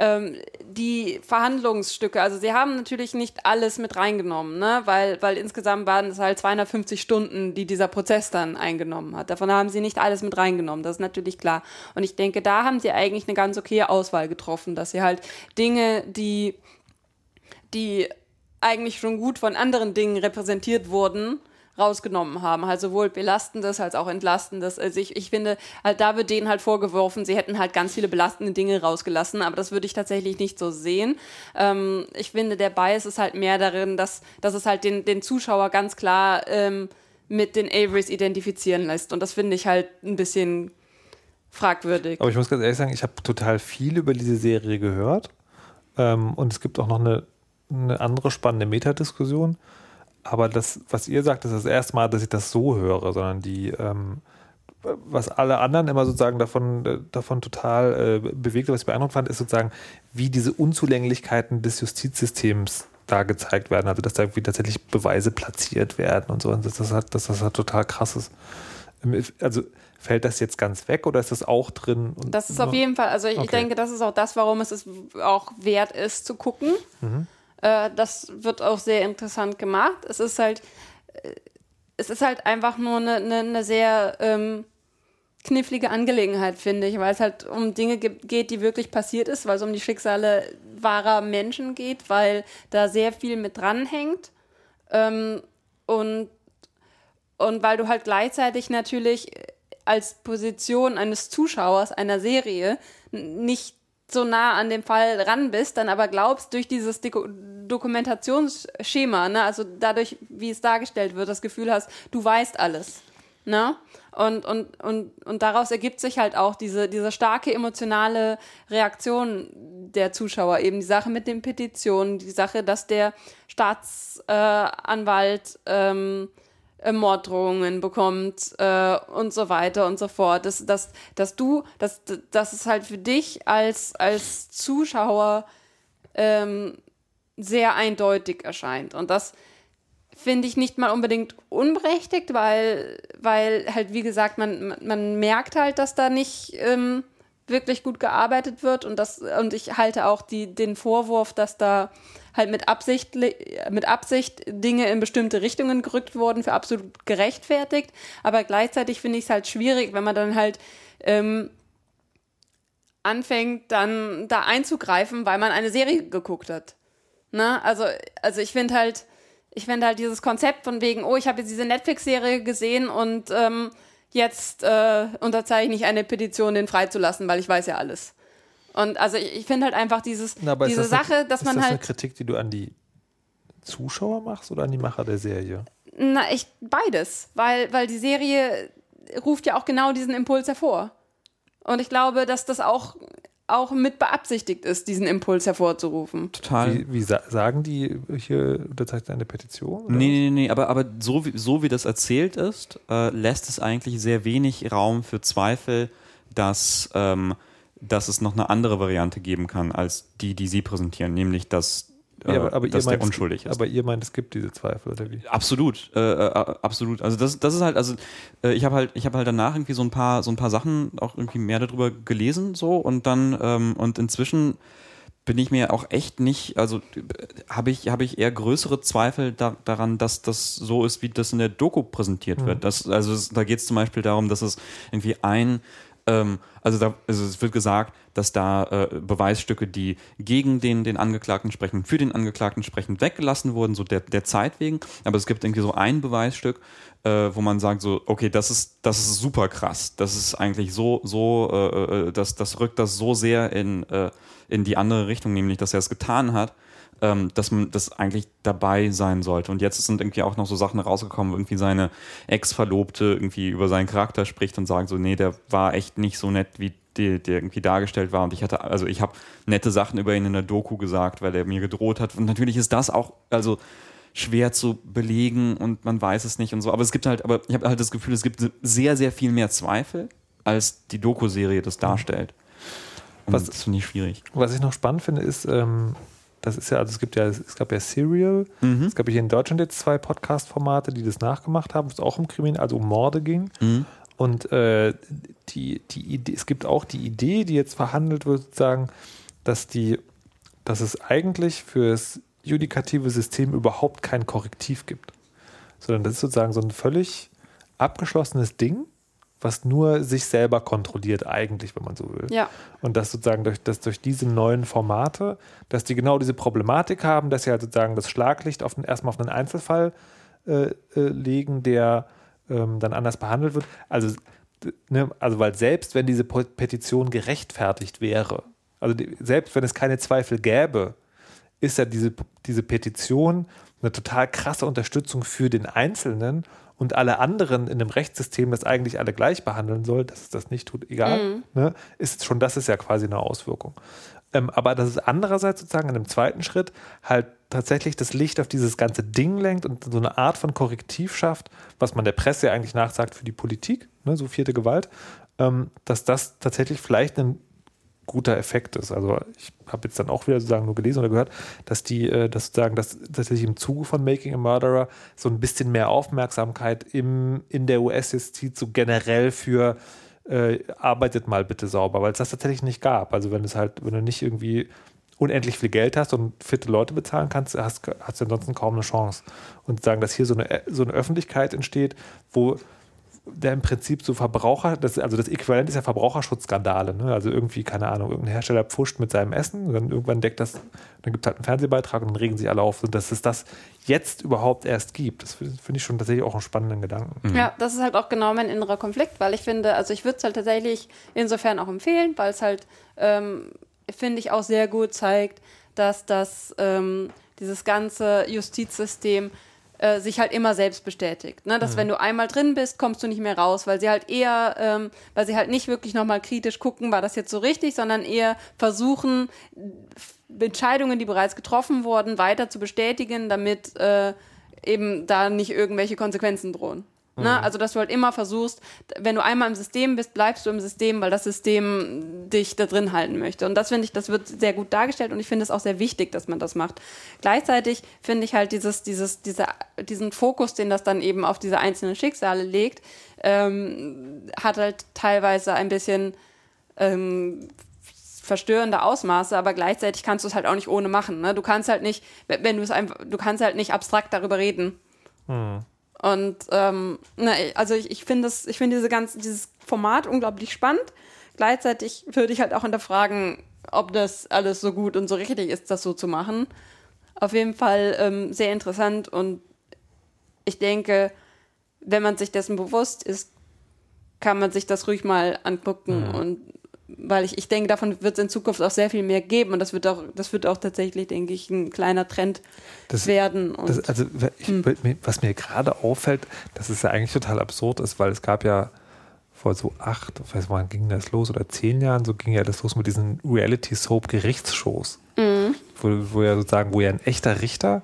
ähm, die Verhandlungsstücke, also sie haben natürlich nicht alles mit reingenommen, ne? weil, weil insgesamt waren es halt 250 Stunden, die dieser Prozess dann eingenommen hat. Davon haben sie nicht alles mit reingenommen, das ist natürlich klar. Und ich denke, da haben sie eigentlich eine ganz okaye Auswahl getroffen, dass sie halt Dinge, die, die eigentlich schon gut von anderen Dingen repräsentiert wurden, rausgenommen haben. Halt sowohl belastendes als auch entlastendes. Also ich, ich finde, halt da wird denen halt vorgeworfen, sie hätten halt ganz viele belastende Dinge rausgelassen, aber das würde ich tatsächlich nicht so sehen. Ähm, ich finde, der Bias ist halt mehr darin, dass, dass es halt den, den Zuschauer ganz klar ähm, mit den Averys identifizieren lässt. Und das finde ich halt ein bisschen fragwürdig. Aber ich muss ganz ehrlich sagen, ich habe total viel über diese Serie gehört. Ähm, und es gibt auch noch eine, eine andere spannende Metadiskussion. Aber das, was ihr sagt, ist das erste Mal, dass ich das so höre, sondern die, ähm, was alle anderen immer sozusagen davon, äh, davon total äh, bewegt, was ich beeindruckt fand, ist sozusagen, wie diese Unzulänglichkeiten des Justizsystems da gezeigt werden. Also, dass da irgendwie tatsächlich Beweise platziert werden und so. Und dass das, halt, dass das halt total krass ist. Also, fällt das jetzt ganz weg oder ist das auch drin? das ist auf jeden Fall, also ich, okay. denke, das ist auch das, warum es auch wert ist zu gucken. Mhm. Äh, das wird auch sehr interessant gemacht. Es ist halt, äh, es ist halt einfach nur eine, eine, eine sehr ähm, knifflige Angelegenheit, finde ich, weil es halt um Dinge geht, die wirklich passiert ist, weil es um die Schicksale wahrer Menschen geht, weil da sehr viel mit dranhängt. Ähm, und, und weil du halt gleichzeitig natürlich als Position eines Zuschauers einer Serie nicht so nah an dem Fall ran bist, dann aber glaubst, durch dieses Deko Dokumentationsschema, ne, also dadurch, wie es dargestellt wird, das Gefühl hast, du weißt alles. Ne? Und, und, und, und daraus ergibt sich halt auch diese, diese starke emotionale Reaktion der Zuschauer. Eben die Sache mit den Petitionen, die Sache, dass der Staatsanwalt äh, ähm, Morddrohungen bekommt äh, und so weiter und so fort. Dass, dass, dass du, dass, dass es halt für dich als, als Zuschauer ähm, sehr eindeutig erscheint. Und das finde ich nicht mal unbedingt unberechtigt, weil, weil halt, wie gesagt, man, man merkt halt, dass da nicht ähm, wirklich gut gearbeitet wird und das, und ich halte auch die, den Vorwurf, dass da halt mit Absicht, mit Absicht Dinge in bestimmte Richtungen gerückt wurden, für absolut gerechtfertigt. Aber gleichzeitig finde ich es halt schwierig, wenn man dann halt ähm, anfängt, dann da einzugreifen, weil man eine Serie geguckt hat. Ne? Also, also ich finde halt, ich finde halt dieses Konzept von wegen, oh, ich habe jetzt diese Netflix-Serie gesehen und ähm, jetzt äh, unterzeichne ich eine Petition, den freizulassen, weil ich weiß ja alles. Und also ich, ich finde halt einfach dieses, Na, diese das Sache, eine, dass man halt. Ist das eine Kritik, die du an die Zuschauer machst oder an die Macher der Serie? Na, ich beides, weil, weil die Serie ruft ja auch genau diesen Impuls hervor. Und ich glaube, dass das auch auch mit beabsichtigt ist, diesen Impuls hervorzurufen. Total. Wie, wie sagen die hier unterzeichnet eine Petition? Oder? Nee, nee, nee, aber, aber so, wie, so wie das erzählt ist, äh, lässt es eigentlich sehr wenig Raum für Zweifel, dass, ähm, dass es noch eine andere Variante geben kann, als die, die sie präsentieren, nämlich dass ja, aber, aber dass der meint, unschuldig ist. Aber ihr meint, es gibt diese Zweifel, oder wie? Absolut, äh, äh, absolut. Also das, das ist halt, also äh, ich habe halt, ich habe halt danach irgendwie so ein paar, so ein paar Sachen auch irgendwie mehr darüber gelesen, so und dann ähm, und inzwischen bin ich mir auch echt nicht, also habe ich, habe ich eher größere Zweifel da, daran, dass das so ist, wie das in der Doku präsentiert mhm. wird. Das, also da geht es zum Beispiel darum, dass es irgendwie ein ähm, also, da, also es wird gesagt, dass da äh, Beweisstücke, die gegen den, den Angeklagten sprechen, für den Angeklagten sprechen, weggelassen wurden, so der, der Zeit wegen. Aber es gibt irgendwie so ein Beweisstück, äh, wo man sagt so, okay, das ist, das ist super krass. Das ist eigentlich so, so, äh, äh das, das rückt das so sehr in, äh, in die andere Richtung, nämlich, dass er es getan hat ähm, dass man das eigentlich dabei sein sollte. Und jetzt sind irgendwie auch noch so Sachen rausgekommen, wo irgendwie seine Ex-Verlobte irgendwie über seinen Charakter spricht und sagt so, nee, der war echt nicht so nett, wie der, der irgendwie dargestellt war. Und ich hatte, also ich habe nette Sachen über ihn in der Doku gesagt, weil er mir gedroht hat. Und natürlich ist das auch, also schwer zu belegen und man weiß es nicht und so. Aber es gibt halt, aber ich habe halt das Gefühl, es gibt sehr, sehr viel mehr Zweifel, als die Doku-Serie das darstellt. Und was, das finde ich schwierig. Was ich noch spannend finde, ist, ähm, das ist ja, also es gibt ja, es gab ja Serial, mhm. es gab hier in Deutschland jetzt zwei Podcast-Formate, die das nachgemacht haben, wo es auch um Kriminal, also um Morde ging. Mhm. Und äh, die, die Idee, es gibt auch die Idee, die jetzt verhandelt wird, sozusagen, dass die, dass es eigentlich für das judikative System überhaupt kein Korrektiv gibt. Sondern das ist sozusagen so ein völlig abgeschlossenes Ding was nur sich selber kontrolliert, eigentlich, wenn man so will. Ja. Und dass sozusagen durch, dass durch diese neuen Formate, dass die genau diese Problematik haben, dass sie halt sozusagen das Schlaglicht auf den, erstmal auf einen Einzelfall äh, äh, legen, der ähm, dann anders behandelt wird. Also, ne, also, weil selbst wenn diese Petition gerechtfertigt wäre, also die, selbst wenn es keine Zweifel gäbe, ist ja diese, diese Petition eine total krasse Unterstützung für den Einzelnen und alle anderen in einem Rechtssystem, das eigentlich alle gleich behandeln soll, dass es das nicht tut, egal, ne, ist schon das ist ja quasi eine Auswirkung. Ähm, aber dass es andererseits sozusagen in einem zweiten Schritt halt tatsächlich das Licht auf dieses ganze Ding lenkt und so eine Art von Korrektiv schafft, was man der Presse ja eigentlich nachsagt für die Politik, ne, so vierte Gewalt, ähm, dass das tatsächlich vielleicht ein guter Effekt ist. Also ich habe jetzt dann auch wieder sozusagen nur gelesen oder gehört, dass die, äh, dass sozusagen, dass tatsächlich im Zuge von Making a Murderer so ein bisschen mehr Aufmerksamkeit im, in der US-Justiz so generell für äh, arbeitet mal bitte sauber, weil es das tatsächlich nicht gab. Also wenn es halt, wenn du nicht irgendwie unendlich viel Geld hast und fitte Leute bezahlen kannst, hast, hast du ansonsten kaum eine Chance. Und sagen, dass hier so eine, so eine Öffentlichkeit entsteht, wo der im Prinzip so Verbraucher, das, also das Äquivalent ist ja Verbraucherschutzskandale. Ne? Also irgendwie, keine Ahnung, irgendein Hersteller pfuscht mit seinem Essen, und dann irgendwann deckt das, dann gibt es halt einen Fernsehbeitrag und dann regen sich alle auf, und dass es das jetzt überhaupt erst gibt. Das finde find ich schon tatsächlich auch einen spannenden Gedanken. Ja, das ist halt auch genau mein innerer Konflikt, weil ich finde, also ich würde es halt tatsächlich insofern auch empfehlen, weil es halt, ähm, finde ich, auch sehr gut zeigt, dass das, ähm, dieses ganze Justizsystem äh, sich halt immer selbst bestätigt. Ne? Dass wenn du einmal drin bist, kommst du nicht mehr raus, weil sie halt eher, ähm, weil sie halt nicht wirklich nochmal kritisch gucken, war das jetzt so richtig, sondern eher versuchen, Entscheidungen, die bereits getroffen wurden, weiter zu bestätigen, damit äh, eben da nicht irgendwelche Konsequenzen drohen. Ne? Also, dass du halt immer versuchst, wenn du einmal im System bist, bleibst du im System, weil das System dich da drin halten möchte. Und das finde ich, das wird sehr gut dargestellt und ich finde es auch sehr wichtig, dass man das macht. Gleichzeitig finde ich halt dieses, dieses, dieser, diesen Fokus, den das dann eben auf diese einzelnen Schicksale legt, ähm, hat halt teilweise ein bisschen ähm, verstörende Ausmaße, aber gleichzeitig kannst du es halt auch nicht ohne machen. Ne? Du kannst halt nicht, wenn du es einfach, du kannst halt nicht abstrakt darüber reden. Und ähm, na, also ich, ich finde das, ich finde diese ganze, dieses Format unglaublich spannend. Gleichzeitig würde ich halt auch hinterfragen, ob das alles so gut und so richtig ist, das so zu machen. Auf jeden Fall ähm, sehr interessant und ich denke, wenn man sich dessen bewusst ist, kann man sich das ruhig mal angucken und weil ich, ich denke, davon wird es in Zukunft auch sehr viel mehr geben und das wird auch, das wird auch tatsächlich, denke ich, ein kleiner Trend Das- werden. Und Das, also, ich, mir- was mir gerade auffällt, dass es ja eigentlich total absurd ist, weil es gab ja vor so acht, ich weiß nicht, wann ging das los, oder zehn Jahren, so ging ja das los mit diesen Reality-Soap-Gerichtsshows. Wo, wo ja sozusagen, wo ja ein echter Richter,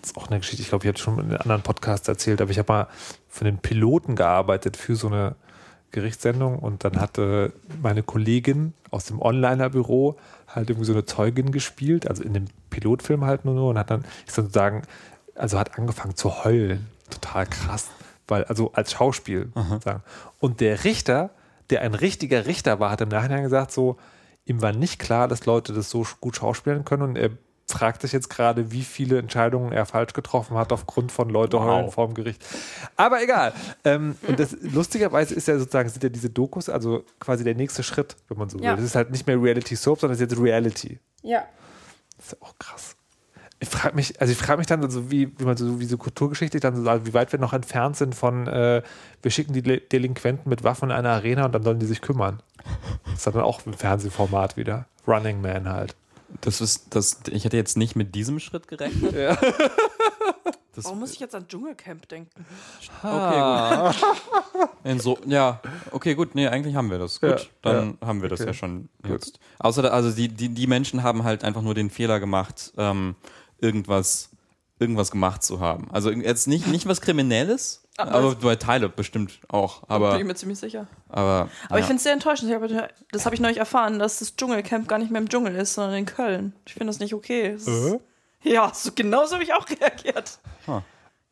das ist auch eine Geschichte, ich glaube, ich habe schon in einem anderen Podcast erzählt, aber ich habe mal für einen Piloten gearbeitet für so eine Gerichtssendung und dann hatte meine Kollegin aus dem Onliner-Büro halt irgendwie so eine Zeugin gespielt, also in dem Pilotfilm halt nur, nur und hat dann, ist dann sozusagen, also hat angefangen zu heulen. Total krass. Weil, also als Schauspiel sozusagen. Und der Richter, der ein richtiger Richter war, hat im Nachhinein gesagt, so, ihm war nicht klar, dass Leute das so gut schauspielen können und er fragt sich jetzt gerade, wie viele Entscheidungen er falsch getroffen hat aufgrund von Leute Wow. heulen vorm Gericht. Aber egal. Ähm, und das lustigerweise ist ja sozusagen, sind ja diese Dokus, also quasi der nächste Schritt, wenn man so Ja. will. Das ist halt nicht mehr Reality Soap, sondern es ist jetzt Reality. ja. Das ist ja auch krass. Ich frage mich, also ich frage mich dann, also wie, wie man so, wie so kulturgeschichtlich dann so, also wie weit wir noch entfernt sind von, äh, wir schicken die Delinquenten mit Waffen in eine Arena und dann sollen die sich kümmern. Das ist dann auch ein Fernsehformat wieder. Running Man halt. Das ist, das, ich hätte jetzt nicht mit diesem Schritt gerechnet. Das, Warum muss ich jetzt an Dschungelcamp denken? Okay, gut. In so, ja, okay, gut. Nee, eigentlich haben wir das. Gut, Ja, dann haben wir das okay. ja schon jetzt. Außer, da- also die, die, die Menschen haben halt einfach nur den Fehler gemacht, ähm, irgendwas, irgendwas gemacht zu haben. Also jetzt nicht, nicht was Kriminelles, Aber aber bei Tyler bestimmt auch. Aber, Bin ich mir ziemlich sicher. aber, Aber ich ja. finde es sehr enttäuschend. Ich hab, das habe ich neulich erfahren, dass das Dschungelcamp gar nicht mehr im Dschungel ist, sondern in Köln. Ich finde das nicht okay. Ist- Äh? Ja, so, genau so habe ich auch reagiert. Ah,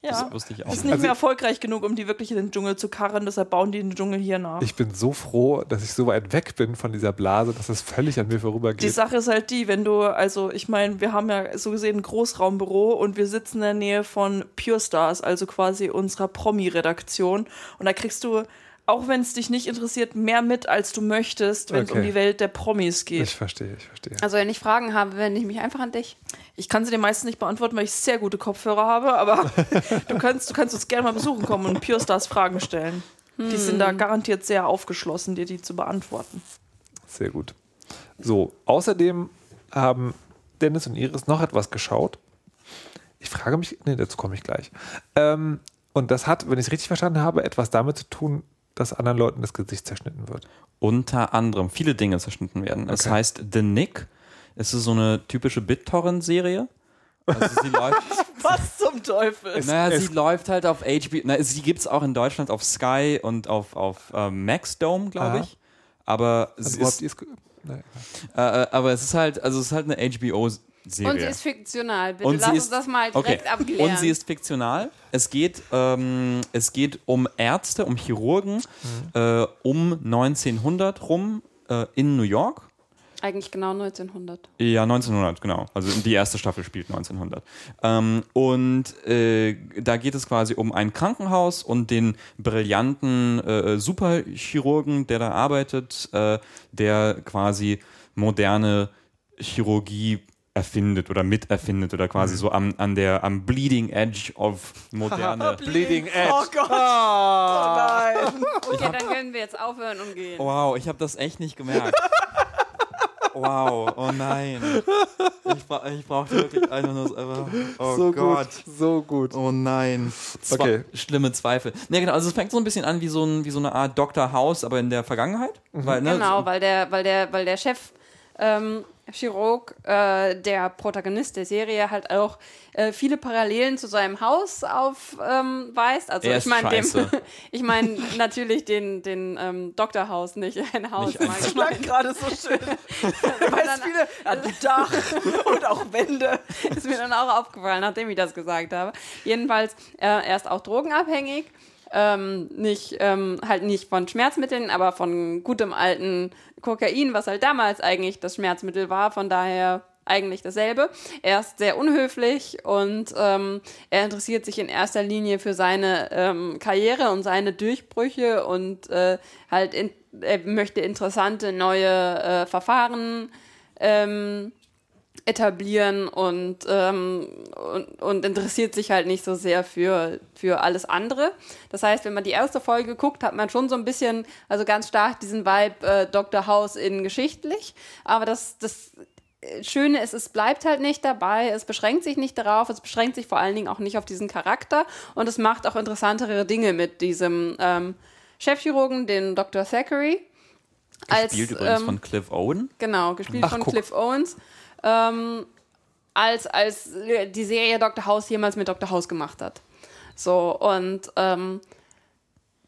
Ja. das wusste ich auch ist nicht. Also- mehr erfolgreich genug, um die wirklich in den Dschungel zu karren, deshalb bauen die den Dschungel hier nach. Ich bin so froh, dass ich so weit weg bin von dieser Blase, dass das völlig an mir vorübergeht. Die Sache ist halt die, wenn du, also ich meine, wir haben ja so gesehen ein Großraumbüro und wir sitzen in der Nähe von Pure Stars, also quasi unserer Promi-Redaktion. Und da kriegst du auch wenn es dich nicht interessiert, mehr mit, als du möchtest, wenn es Okay. um die Welt der Promis geht. Ich verstehe, ich verstehe. Also wenn ich Fragen habe, wende ich mich einfach an dich. Ich kann sie dir meistens nicht beantworten, weil ich sehr gute Kopfhörer habe, aber du kannst, du kannst uns gerne mal besuchen kommen und Pure Stars Fragen stellen. Die sind da garantiert sehr aufgeschlossen, dir die zu beantworten. Sehr gut. So, außerdem haben Dennis und Iris noch etwas geschaut. Ich frage mich, nee, dazu komme ich gleich. Ähm, und das hat, wenn ich es richtig verstanden habe, etwas damit zu tun, dass anderen Leuten das Gesicht zerschnitten wird. Unter anderem viele Dinge zerschnitten werden. Es Okay. heißt The Nick. Es ist so eine typische BitTorrent-Serie. Also sie läuft, Was zum Teufel? naja, es- sie läuft halt auf HBO. Na, sie gibt es auch in Deutschland auf Sky und auf, auf ähm, Maxdome, glaube ich. Aber es Also, ist, es ge- Nein. äh, äh, aber es ist halt, also es ist halt eine HBO-Serie. Und sie ist fiktional. Bitte Und lass sie uns ist- das mal Okay. direkt abklären. Und sie ist fiktional. Es geht, ähm, es geht um Ärzte, um Chirurgen äh, um 1900 rum äh, in New York. Eigentlich genau 1900. Ja, 1900, genau. Also die erste Staffel spielt 1900. Ähm, und äh, da geht es quasi um ein Krankenhaus und den brillanten äh, Superchirurgen, der da arbeitet, äh, der quasi moderne Chirurgie erfindet oder miterfindet oder quasi so am, an der, am Bleeding Edge of moderne. Bleeding Edge. Oh Gott. Oh nein. Okay, dann können wir jetzt aufhören und gehen. Wow, ich habe das echt nicht gemerkt. Wow, oh nein. Ich, bra ich brauchte wirklich einfach nur. so- Oh so Gott. gut, so gut. Oh nein. Zwe Okay. Schlimme Zweifel. Ne, genau, also es fängt so ein bisschen an wie so, ein, wie so eine Art Dr. House, aber in der Vergangenheit. Weil, ne, Genau, so- weil der, weil der, weil der Chef ähm, Chirurg, äh, der Protagonist der Serie, halt auch äh, viele Parallelen zu seinem Haus aufweist. Ähm, also Er ich meine ich meine natürlich den, den ähm, Doktorhaus, nicht ein Haus. Nicht Das ich. klang gerade so schön. Weißt viele, ein Dach und auch Wände. ist mir dann auch aufgefallen, nachdem ich das gesagt habe. Jedenfalls, äh, er ist auch drogenabhängig. Ähm, nicht, ähm, halt nicht von Schmerzmitteln, aber von gutem alten Kokain, was halt damals eigentlich das Schmerzmittel war. Von daher eigentlich dasselbe. Er ist sehr unhöflich und ähm, er interessiert sich in erster Linie für seine ähm, Karriere und seine Durchbrüche und äh, halt in, er möchte interessante neue äh, Verfahren ähm, etablieren und, ähm, und, und interessiert sich halt nicht so sehr für, für alles andere. Das heißt, wenn man die erste Folge guckt, hat man schon so ein bisschen, also ganz stark diesen Vibe äh, Dr. House in geschichtlich. Aber das, das Schöne ist, es bleibt halt nicht dabei, es beschränkt sich nicht darauf, es beschränkt sich vor allen Dingen auch nicht auf diesen Charakter und es macht auch interessantere Dinge mit diesem ähm, Chefchirurgen, den Dr. Thackeray. gespielt übrigens ähm, von Cliff Owen. Genau, gespielt Ach, von guck. Cliff Owens. Ähm, als, als die Serie Dr. House jemals mit Dr. House gemacht hat. So, und ähm,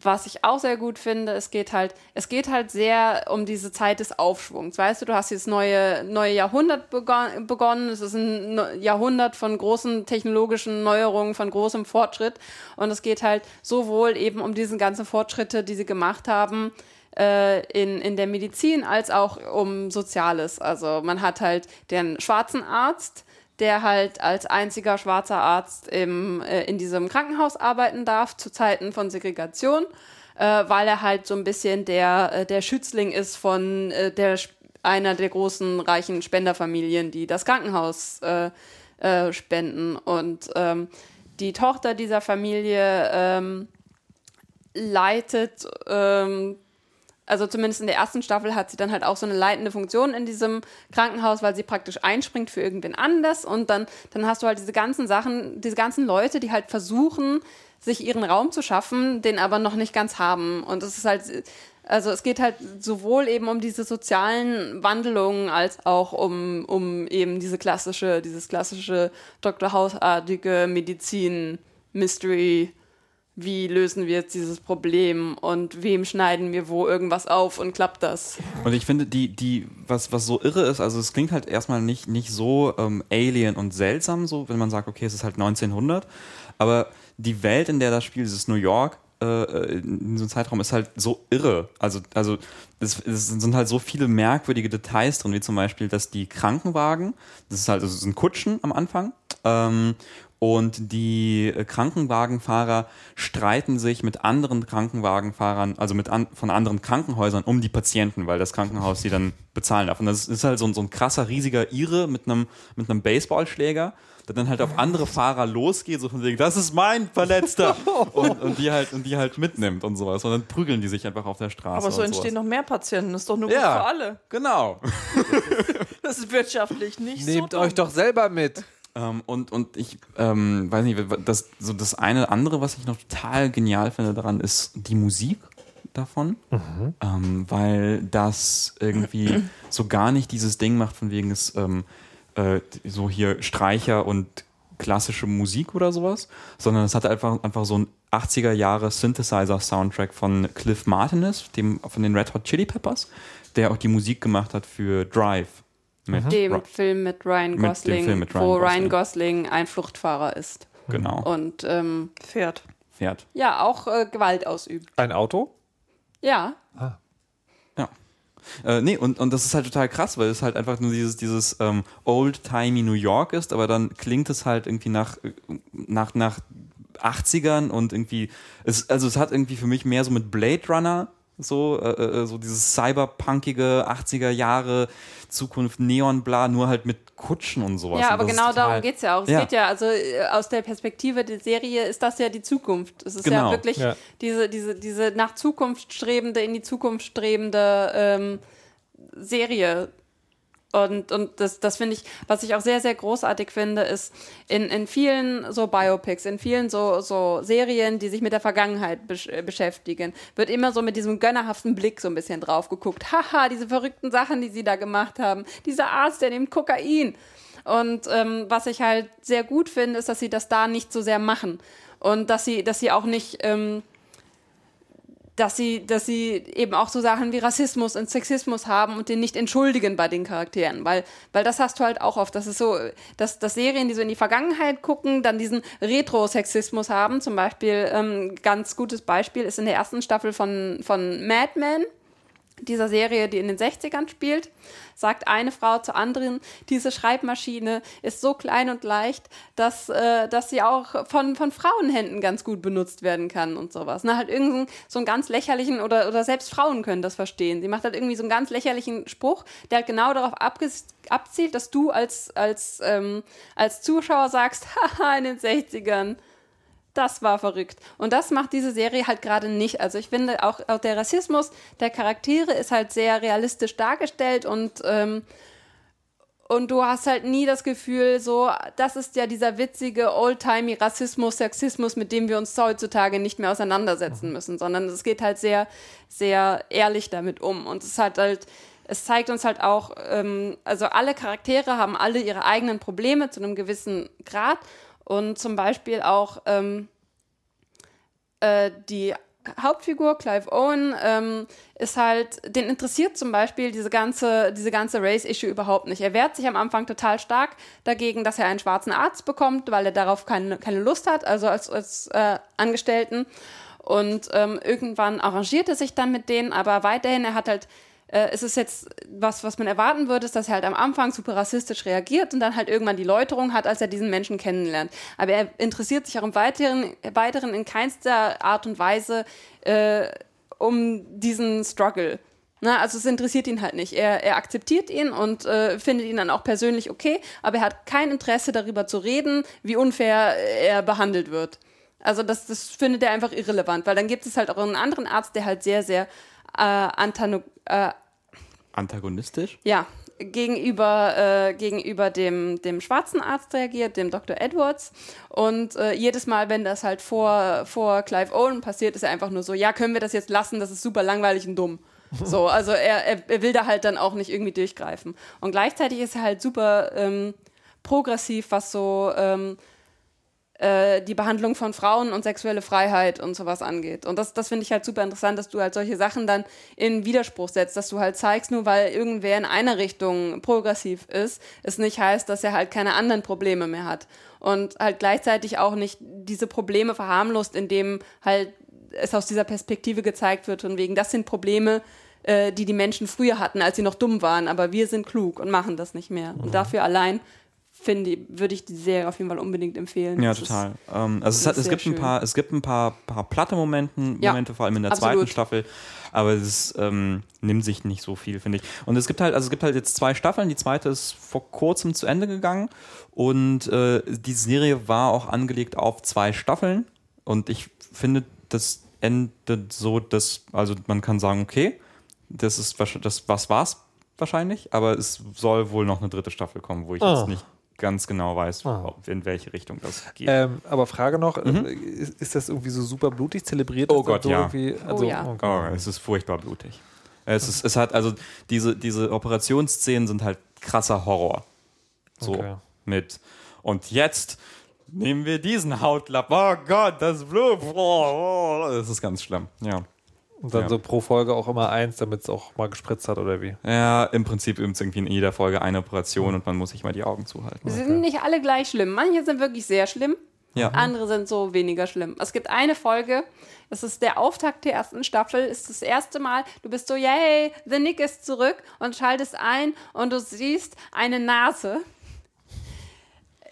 was ich auch sehr gut finde, es geht halt, es geht halt sehr um diese Zeit des Aufschwungs. Weißt du, du hast jetzt neue, neue Jahrhundert begon begonnen. Es ist ein Ne- Jahrhundert von großen technologischen Neuerungen, von großem Fortschritt. Und es geht halt sowohl eben um diese ganzen Fortschritte, die sie gemacht haben, in, in der Medizin als auch um Soziales. Also man hat halt den schwarzen Arzt, der halt als einziger schwarzer Arzt im, äh, in diesem Krankenhaus arbeiten darf zu Zeiten von Segregation, äh, weil er halt so ein bisschen der, äh, der Schützling ist von äh, der, einer der großen reichen Spenderfamilien, die das Krankenhaus äh, äh, spenden. Und ähm, die Tochter dieser Familie ähm, leitet ähm, also zumindest in der ersten Staffel hat sie dann halt auch so eine leitende Funktion in diesem Krankenhaus, weil sie praktisch einspringt für irgendwen anders und dann, dann hast du halt diese ganzen Sachen, diese ganzen Leute, die halt versuchen, sich ihren Raum zu schaffen, den aber noch nicht ganz haben. Und es ist halt, also es geht halt sowohl eben um diese sozialen Wandlungen als auch um, um eben diese klassische, dieses klassische Dr. House-artige Medizin-Mystery wie lösen wir jetzt dieses Problem und wem schneiden wir wo irgendwas auf und klappt das? Und ich finde, die, die, was, was so irre ist, also es klingt halt erstmal nicht, nicht so ähm, alien und seltsam, so, wenn man sagt, okay, es ist halt 1900, aber die Welt, in der das Spiel, dieses New York, äh, in so einem Zeitraum ist halt so irre. Also, also es, es sind halt so viele merkwürdige Details drin, wie zum Beispiel, dass die Krankenwagen, das ist halt, das sind Kutschen am Anfang, Ähm, und die äh, Krankenwagenfahrer streiten sich mit anderen Krankenwagenfahrern, also mit an, von anderen Krankenhäusern um die Patienten, weil das Krankenhaus sie dann bezahlen darf. Und das ist halt so, ein- so ein krasser, riesiger Ire mit einem, mit einem Baseballschläger, der dann halt auf andere Fahrer losgeht, so von wegen, das ist mein Verletzter! und, und, die halt, und die halt mitnimmt und sowas. Und dann prügeln die sich einfach auf der Straße. Aber so und entstehen sowas. noch mehr Patienten. Das ist doch nur gut Ja. für alle. Genau. Das ist wirtschaftlich nicht Nehmt so euch dumm. doch selber mit. Ähm, und, und ich ähm, weiß nicht, das, so das eine andere, was ich noch total genial finde daran, ist die Musik davon. Ähm, weil das irgendwie so gar nicht dieses Ding macht, von wegen es ähm, äh, so hier Streicher und klassische Musik oder sowas, sondern es hat einfach, einfach so ein 80er Jahre Synthesizer-Soundtrack von Cliff Martinez, dem von den Red Hot Chili Peppers, der auch die Musik gemacht hat für Drive. Mit Dem Ra- Film mit Ryan Mit Gosling, Film mit Ryan wo Gosling. Ryan Gosling ein Fluchtfahrer ist. genau, Und ähm, Pferd. fährt. ja, auch äh, Gewalt ausübt. Ein Auto? Ja, Ja. Äh, nee, und, und das ist halt total krass, weil es halt einfach nur dieses, dieses ähm, old-timey New York ist, aber dann klingt es halt irgendwie nach, äh, nach, nach 80ern und irgendwie, es, also es hat irgendwie für mich mehr so mit Blade Runner so, äh, äh, so dieses cyberpunkige 80er Jahre Zukunft Neonbla, nur halt mit Kutschen und sowas. ja aber genau darum geht es ja auch. Es Ja. geht ja, also äh, aus der Perspektive der Serie ist das ja die Zukunft. Es ist ja Genau. wirklich Ja. Diese, diese, diese nach Zukunft strebende, in die Zukunft strebende ähm, Serie. Und, und das, das finde ich, was ich auch sehr, sehr großartig finde, ist in, in vielen so Biopics, in vielen so, so Serien, die sich mit der Vergangenheit besch äh, beschäftigen, wird immer so mit diesem gönnerhaften Blick so ein bisschen drauf geguckt. Haha, diese verrückten Sachen, die sie da gemacht haben. Dieser Arzt, der nimmt Kokain. Und ähm, was ich halt sehr gut finde, ist, dass sie das da nicht so sehr machen. Und dass sie, dass sie auch nicht. Ähm, dass sie, dass sie eben auch so Sachen wie Rassismus und Sexismus haben und den nicht entschuldigen bei den Charakteren, weil, weil das hast du halt auch oft. Das ist so, dass, dass Serien, die so in die Vergangenheit gucken, dann diesen Retro-Sexismus haben. Zum Beispiel, ähm, ganz gutes Beispiel ist in der ersten Staffel von, von Mad Men dieser Serie, die in den 60ern spielt, sagt eine Frau zur anderen, diese Schreibmaschine ist so klein und leicht, dass, äh, dass sie auch von, von Frauenhänden ganz gut benutzt werden kann und sowas. Na, halt irgendeinen so einen ganz lächerlichen, oder, oder selbst Frauen können das verstehen. Sie macht halt irgendwie so einen ganz lächerlichen Spruch, der halt genau darauf abzielt, dass du als, als, ähm, als Zuschauer sagst, haha, in den 60ern. Das war verrückt. Und das macht diese Serie halt gerade nicht. Also ich finde auch, auch der Rassismus der Charaktere ist halt sehr realistisch dargestellt und, ähm, und du hast halt nie das Gefühl, so, das ist ja dieser witzige, oldtimey Rassismus, Sexismus, mit dem wir uns heutzutage nicht mehr auseinandersetzen müssen, sondern es geht halt sehr, sehr ehrlich damit um. Und es hat halt, es zeigt uns halt auch, ähm, also alle Charaktere haben alle ihre eigenen Probleme zu einem gewissen Grad. Und zum Beispiel auch ähm, äh, die Hauptfigur, Clive Owen, ähm, ist halt, den interessiert zum Beispiel diese ganze, diese ganze Race-Issue überhaupt nicht. Er wehrt sich am Anfang total stark dagegen, dass er einen schwarzen Arzt bekommt, weil er darauf keine, keine Lust hat, also als, als äh, Angestellten. Und ähm, irgendwann arrangiert er sich dann mit denen, aber weiterhin, er hat halt äh, es ist jetzt was, was man erwarten würde, ist, dass er halt am Anfang super rassistisch reagiert und dann halt irgendwann die Läuterung hat, als er diesen Menschen kennenlernt. Aber er interessiert sich auch im Weiteren, weiteren in keinster Art und Weise äh, um diesen Struggle. Na, also es interessiert ihn halt nicht. Er, er akzeptiert ihn und äh, findet ihn dann auch persönlich okay, aber er hat kein Interesse darüber zu reden, wie unfair er behandelt wird. Also das, das findet er einfach irrelevant, weil dann gibt es halt auch einen anderen Arzt, der halt sehr, sehr äh, antano äh, Antagonistisch? ja, gegenüber, äh, gegenüber dem, dem schwarzen Arzt reagiert, dem Dr. Edwards. Und äh, jedes Mal, wenn das halt vor, vor Clive Owen passiert, ist er einfach nur so, ja, können wir das jetzt lassen, das ist super langweilig und dumm. So, also er, er, er will da halt dann auch nicht irgendwie durchgreifen. Und gleichzeitig ist er halt super ähm, progressiv, was so ähm, äh, die Behandlung von Frauen und sexuelle Freiheit und sowas angeht. Und das, das finde ich halt super interessant, dass du halt solche Sachen dann in Widerspruch setzt, dass du halt zeigst, nur weil irgendwer in einer Richtung progressiv ist, es nicht heißt, dass er halt keine anderen Probleme mehr hat. Und halt gleichzeitig auch nicht diese Probleme verharmlost, indem halt es aus dieser Perspektive gezeigt wird, von wegen, das sind Probleme, äh, die die Menschen früher hatten, als sie noch dumm waren, aber wir sind klug und machen das nicht mehr. Und dafür allein finde, würde ich die Serie auf jeden Fall unbedingt empfehlen. Ja, Das ist- total. Ähm, also es, hat, ist es gibt ein paar, es gibt ein paar, paar platte Momenten, Ja, Momente, vor allem in der absolut. zweiten Staffel, aber es ähm, nimmt sich nicht so viel, finde ich. Und es gibt halt, also es gibt halt jetzt zwei Staffeln. Die zweite ist vor kurzem zu Ende gegangen und äh, die Serie war auch angelegt auf zwei Staffeln und ich finde, das endet so, dass also man kann sagen, okay, das ist das was war's wahrscheinlich, aber es soll wohl noch eine dritte Staffel kommen, wo ich Oh. jetzt nicht ganz genau weiß, Ah. in welche Richtung das geht. Ähm, aber Frage noch, äh, ist, ist das irgendwie so super blutig zelebriert? Mhm. Oh Gott, so ja. irgendwie- Also, Oh ja. okay. Oh, es ist furchtbar blutig. Es, ist, es hat also diese, diese Operationsszenen sind halt krasser Horror. So Okay. mit. Und jetzt nehmen wir diesen Hautlapp. Oh Gott, das Blut. Oh, oh. Das ist ganz schlimm. Ja. Und dann Ja. so pro Folge auch immer eins, damit es auch mal gespritzt hat oder wie? Ja, im Prinzip übt irgendwie in jeder Folge eine Operation und man muss sich mal die Augen zuhalten. Sie sind nicht alle gleich schlimm. Manche sind wirklich sehr schlimm, Ja. andere sind so weniger schlimm. Es gibt eine Folge, das ist der Auftakt der ersten Staffel, ist das erste Mal, du bist so, yay, The Nick ist zurück und schaltest ein und du siehst eine Nase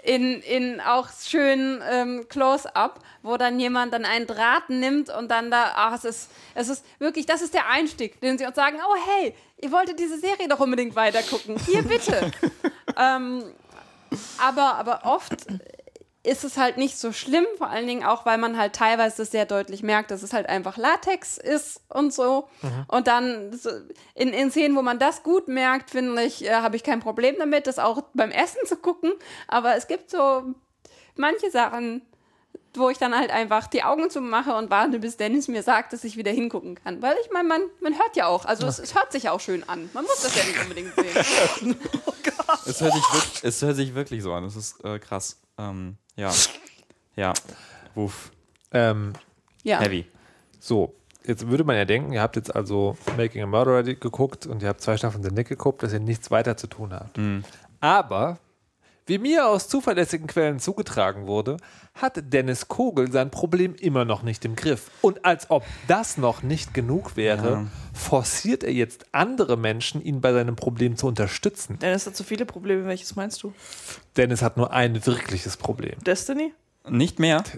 in, in auch schön ähm, Close-up, wo dann jemand dann einen Draht nimmt und dann da, ach, es ist, es ist wirklich, das ist der Einstieg, den sie uns sagen, oh hey, ihr wolltet diese Serie doch unbedingt weitergucken, hier bitte. ähm, aber, aber oft ist es halt nicht so schlimm, vor allen Dingen auch, weil man halt teilweise sehr deutlich merkt, dass es halt einfach Latex ist und so. Und dann in, in Szenen, wo man das gut merkt, finde ich, äh, habe ich kein Problem damit, das auch beim Essen zu gucken. Aber es gibt so manche Sachen, wo ich dann halt einfach die Augen zumache und warte, bis Dennis mir sagt, dass ich wieder hingucken kann. Weil ich meine, man, man hört ja auch, also es, es hört sich auch schön an. Man muss das ja nicht unbedingt sehen. Es hört sich wirklich, es hört sich wirklich so an. Das ist äh, krass. Ähm, ja. Ja. Wuff. Ähm, Ja. Heavy. so, jetzt würde man ja denken, ihr habt jetzt also Making a Murderer geguckt und ihr habt zwei Staffeln The Nick geguckt, dass ihr nichts weiter zu tun habt. Mhm. Aber, wie mir aus zuverlässigen Quellen zugetragen wurde, hat Dennis Kogel sein Problem immer noch nicht im Griff. Und als ob das noch nicht genug wäre, Ja. forciert er jetzt andere Menschen, ihn bei seinem Problem zu unterstützen. Dennis hat so viele Probleme. Welches meinst du? Dennis hat nur ein wirkliches Problem. Destiny? Nicht mehr.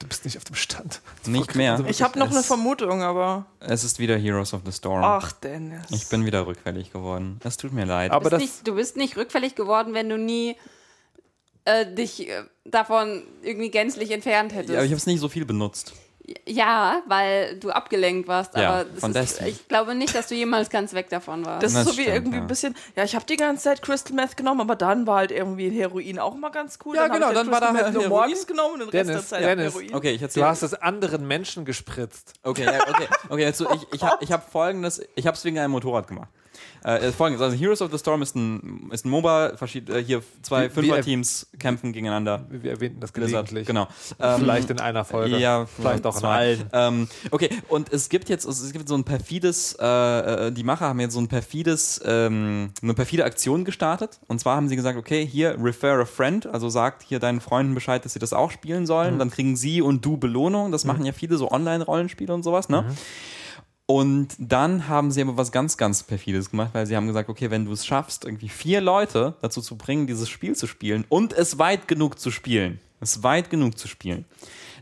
Du bist nicht auf dem Stand. Nicht mehr. Also Ich habe noch Es- eine Vermutung, aber. Es ist wieder Heroes of the Storm. Ach, Dennis. Ich bin wieder rückfällig geworden. Es tut mir leid. Aber bist das, nicht, du bist nicht rückfällig geworden, wenn du nie äh, dich äh, davon irgendwie gänzlich entfernt hättest. ja, aber ich habe es nicht so viel benutzt. Ja, weil du abgelenkt warst, Ja, aber von ist, ich glaube nicht, dass du jemals ganz weg davon warst. Das ist Das so wie stimmt, irgendwie ja. ein bisschen, ja, ich habe die ganze Zeit Crystal Meth genommen, aber dann war halt irgendwie Heroin auch mal ganz cool. Ja, dann genau, dann war Crystal da Meth nur Heroin. morgens genommen und den Rest Dennis, der Zeit Dennis. Heroin. Okay, ich du erzähle. hast es anderen Menschen gespritzt. Okay, ja, okay, okay. Also ich, ich habe ich hab folgendes, ich habe es wegen einem Motorrad gemacht. Äh, folgendes, also Heroes of the Storm ist ein, ist ein MOBA, äh, hier zwei Fünfer-Teams kämpfen gegeneinander. Wir erwähnten das gelegentlich. genau. Ähm, Vielleicht in einer Folge. Ja, vielleicht auch in allen. Ähm, okay, und es gibt jetzt, es gibt so ein perfides, äh, äh, die Macher haben jetzt so ein perfides, ähm, eine perfide Aktion gestartet. Und zwar haben sie gesagt, okay, hier refer a friend, also sagt hier deinen Freunden Bescheid, dass sie das auch spielen sollen. Dann kriegen sie und du Belohnung. Das machen ja viele so Online-Rollenspiele und sowas, ne? Und dann haben sie aber was ganz, ganz perfides gemacht, weil sie haben gesagt, okay, wenn du es schaffst, irgendwie vier Leute dazu zu bringen, dieses Spiel zu spielen und es weit genug zu spielen, es weit genug zu spielen,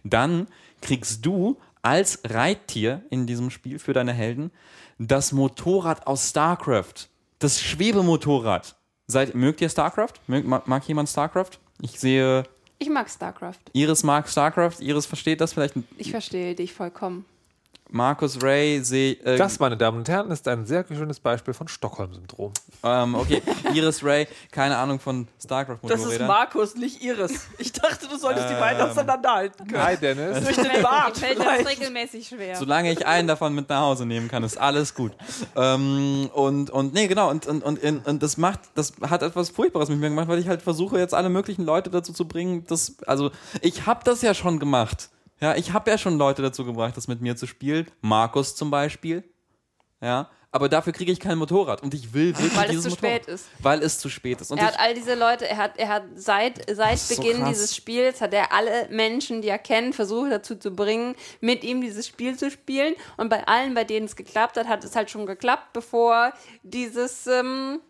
dann kriegst du als Reittier in diesem Spiel für deine Helden das Motorrad aus StarCraft. Das Schwebemotorrad. Seid, mögt ihr StarCraft? Mögt, mag, mag jemand StarCraft? Ich sehe, Ich mag StarCraft. Iris mag StarCraft. Iris versteht das vielleicht. Ich verstehe dich vollkommen. Markus Ray sehe. Äh, Das, meine Damen und Herren, ist ein sehr schönes Beispiel von Stockholm-Syndrom. ähm, okay, Iris Ray, keine Ahnung von Das ist StarCraft-Motorrädern. Markus, nicht Iris. Ich dachte, du solltest die beiden auseinanderhalten können. Hi, Dennis. Durch den Mir Bart fällt das regelmäßig schwer. Solange ich einen davon mit nach Hause nehmen kann, ist alles gut. Ähm, und, und nee, genau, und, und, und, und das macht, das hat etwas Furchtbares mit mir gemacht, weil ich halt versuche, jetzt alle möglichen Leute dazu zu bringen, das, also ich habe das ja schon gemacht. Ja, ich habe ja schon Leute dazu gebracht, das mit mir zu spielen. Markus zum Beispiel. Ja, aber dafür kriege ich kein Motorrad und ich will wirklich Weil es dieses zu Motorrad. spät ist. Weil es zu spät ist. Und Er hat all diese Leute, er hat, er hat seit, seit so Beginn krass. dieses Spiels, hat er alle Menschen, die er kennt, versucht dazu zu bringen, mit ihm dieses Spiel zu spielen. Und bei allen, bei denen es geklappt hat, hat es halt schon geklappt, bevor dieses, ähm,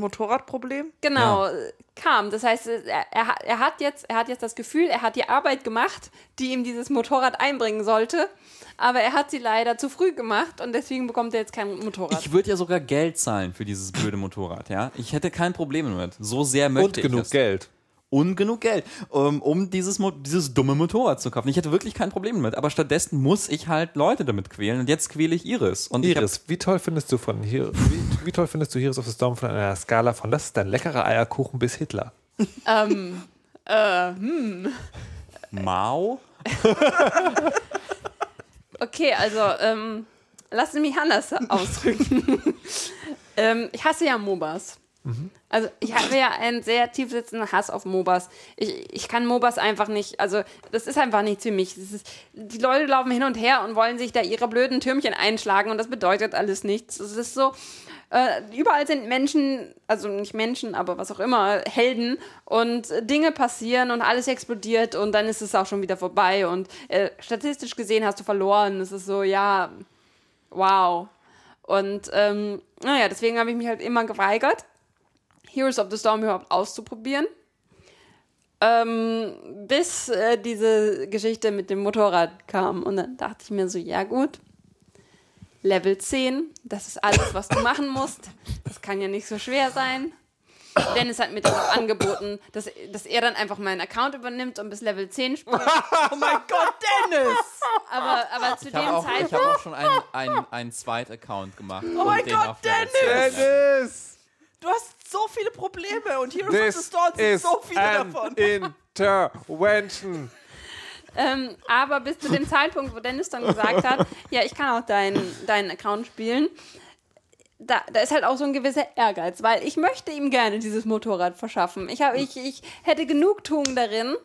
Motorradproblem? Genau, äh, kam. Das heißt, er, er, hat- jetzt, er hat jetzt das Gefühl, er hat die Arbeit gemacht, die ihm dieses Motorrad einbringen sollte. Aber er hat sie leider zu früh gemacht und deswegen bekommt er jetzt kein Motorrad. Ich würde ja sogar Geld zahlen für dieses blöde Motorrad, ja. Ich hätte kein Problem damit. So sehr möchte Und ich genug es. Geld. Und genug Geld, um, um dieses, dieses dumme Motorrad zu kaufen. Ich hätte wirklich kein Problem damit. Aber stattdessen muss ich halt Leute damit quälen. Und jetzt quäle ich Iris. Und ich hab- Iris, wie toll findest du von hier, wie, wie toll findest du Heroes of the Storm von einer Skala von das ist ein leckerer Eierkuchen bis Hitler? ähm, äh, hm. Mao? Okay, also ähm, lassen Sie mich anders ausdrücken. ähm, ich hasse ja MOBAs. Also ich habe ja einen sehr tief sitzenden Hass auf MOBAs. Ich, ich kann MOBAs einfach nicht, also das ist einfach nicht für mich. Das ist, die Leute laufen hin und her und wollen sich da ihre blöden Türmchen einschlagen und das bedeutet alles nichts. Es ist so, äh, überall sind Menschen, also nicht Menschen, aber was auch immer, Helden und Dinge passieren und alles explodiert und dann ist es auch schon wieder vorbei und äh, statistisch gesehen hast du verloren. Es ist so, ja, wow. Und ähm, naja, deswegen habe ich mich halt immer geweigert, Heroes of the Storm überhaupt auszuprobieren. Ähm, bis äh, diese Geschichte mit dem Motorrad kam. Und dann dachte ich mir so, ja gut, Level 10, das ist alles, was du machen musst. Das kann ja nicht so schwer sein. Dennis hat mir dann auch angeboten, dass, dass er dann einfach meinen Account übernimmt und bis Level 10 spielt. Oh mein Gott, Dennis! Aber, aber zu Ich dem habe auch, ich Zeitpunkt. hab auch schon einen, einen, einen Zweit-Account gemacht. Oh mein Gott, Dennis! Dennis! Du hast so viele Probleme und Heroes of the This Storm sind so viele an davon. intervention. Ähm, aber bis zu dem Zeitpunkt, wo Dennis dann gesagt hat, ja, ich kann auch deinen deinen Account spielen, da, da ist halt auch so ein gewisser Ehrgeiz, weil ich möchte ihm gerne dieses Motorrad verschaffen. Ich, hab, ich, ich hätte Genugtuung darin,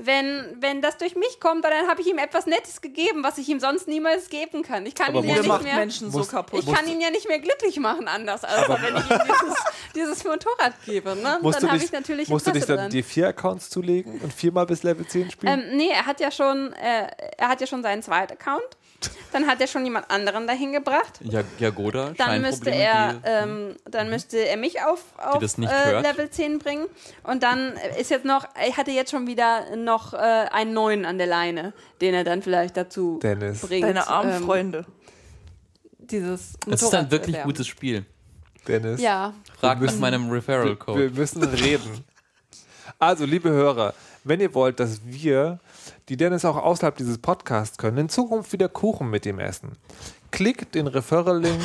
wenn, wenn das durch mich kommt, dann habe ich ihm etwas Nettes gegeben, was ich ihm sonst niemals geben kann. Ich kann Aber ihn ja nicht mehr... Menschen so kaputt. Ich kann ihn ja nicht mehr glücklich machen anders, als wenn ich ihm dieses, dieses Motorrad gebe. Ne? Musst Dann du habe dich, ich natürlich musst du dich dann dran. die vier Accounts zulegen und viermal bis Level 10 spielen? Ähm, nee, er hat ja schon, äh, er hat ja schon seinen zweiten Account. Dann hat er schon jemand anderen dahin gebracht. Ja, Jagoda, Dann müsste er, die- ähm, dann müsste er mich auf, auf das äh. Level 10 bringen. Und dann ist jetzt noch, er hatte jetzt schon wieder noch äh, einen neuen an der Leine, den er dann vielleicht dazu Dennis. bringt. Deine armen ähm, Freunde. Dieses Es ist ein wirklich zu erwerben. gutes Spiel. Dennis. Ja, Frag nach müssen- meinem Wir Referral-Code. müssen reden. Also, liebe Hörer, wenn ihr wollt, dass wir, die Dennis auch außerhalb dieses Podcasts können, in Zukunft wieder Kuchen mit ihm essen, klickt den Referral-Link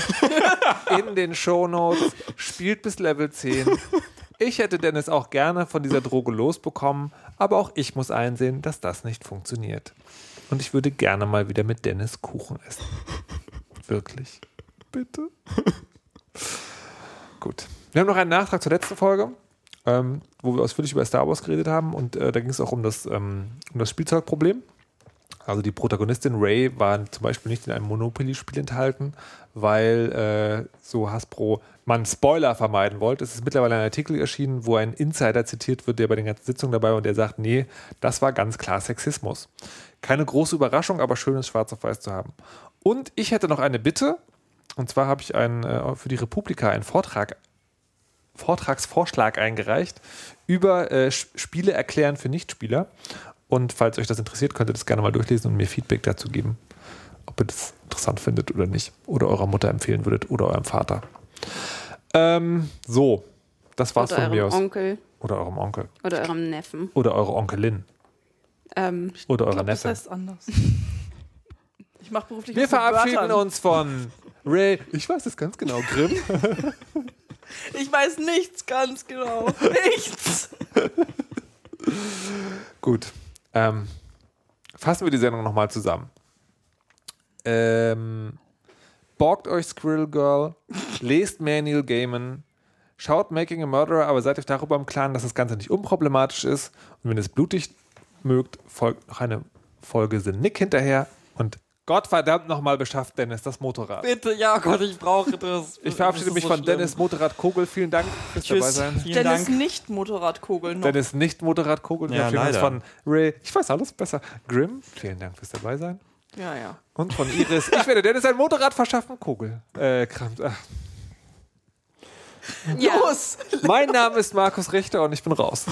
in den Shownotes, spielt bis Level 10. Ich hätte Dennis auch gerne von dieser Droge losbekommen, aber auch ich muss einsehen, dass das nicht funktioniert. Und ich würde gerne mal wieder mit Dennis Kuchen essen. Wirklich. Bitte. Gut. Wir haben noch einen Nachtrag zur letzten Folge, ähm, wo wir ausführlich über Star Wars geredet haben und äh, da ging es auch um das, ähm, um das Spielzeugproblem. Also die Protagonistin Ray war zum Beispiel nicht in einem Monopoly-Spiel enthalten, weil äh, so Hasbro man Spoiler vermeiden wollte. Es ist mittlerweile ein Artikel erschienen, wo ein Insider zitiert wird, der bei den ganzen Sitzungen dabei war und der sagt, nee, das war ganz klar Sexismus. Keine große Überraschung, aber schönes Schwarz auf Weiß zu haben. Und ich hätte noch eine Bitte, und zwar habe ich einen, äh, für die Republika einen Vortrag Vortragsvorschlag eingereicht über äh, Spiele erklären für Nichtspieler. Und falls euch das interessiert, könnt ihr das gerne mal durchlesen und mir Feedback dazu geben, ob ihr das interessant findet oder nicht. Oder eurer Mutter empfehlen würdet oder eurem Vater. Ähm, so, das war's oder von mir eurem aus. Onkel Oder eurem Onkel. oder eurem Neffen. Oder eure Onkelin. Ähm, Oder eurer glaub, das Neffe. heißt anders. Ich mache beruflich Wir verabschieden uns von Ray. Ich weiß es ganz genau, Grimm. Ich weiß nichts ganz genau. Nichts. Gut. Ähm, fassen wir die Sendung nochmal zusammen. Ähm, borgt euch Squirrel Girl, lest mehr Neil Gaiman, schaut Making a Murderer, aber seid euch darüber im Klaren, dass das Ganze nicht unproblematisch ist. Und wenn ihr es blutig mögt, folgt noch eine Folge The Nick hinterher Gottverdammt nochmal beschafft Dennis das Motorrad. Bitte, ja Gott, ich brauche das. Ich verabschiede mich von Dennis Motorrad Kogel. Vielen Dank fürs dabei Tschüss. sein. Vielen Dennis Dank. nicht Motorradkugeln noch. Dennis nicht Motorrad Kogel. Wir Ja, verabschieden uns leider. von Ray. Ich weiß alles besser. Grimm. Vielen Dank fürs dabei sein. Ja, ja. Und von Iris. Ich werde Dennis ein Motorrad verschaffen. Kogel. Äh, Kramt. Ach. Ja. Los! Mein Name ist Markus Richter und ich bin raus.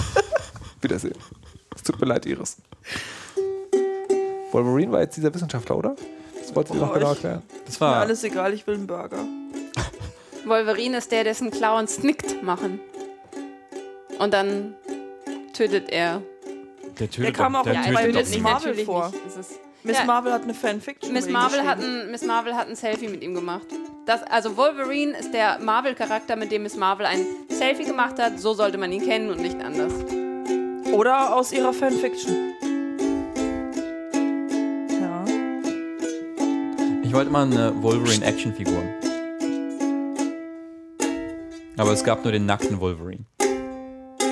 Wiedersehen. Es tut mir leid, Iris. Wolverine war jetzt dieser Wissenschaftler, oder? Das wollte ich noch Oh, genau ich- erklären. Das Mir war. alles egal, ich will einen Burger. Wolverine ist der, dessen Klauen Snickt machen. Und dann tötet er. Der tötet Der kam auch der Ja, tötet Miss nicht. Marvel vor. nicht. Ist, Miss Ja. Marvel hat eine Fanfiction. Miss Marvel, hat ein, Miss Marvel hat ein Selfie mit ihm gemacht. Das, also Wolverine ist der Marvel-Charakter, mit dem Miss Marvel ein Selfie gemacht hat. So sollte man ihn kennen und nicht anders. Oder aus ihrer Fanfiction. Ich wollte mal eine Wolverine-Action-Figur. Aber es gab nur den nackten Wolverine.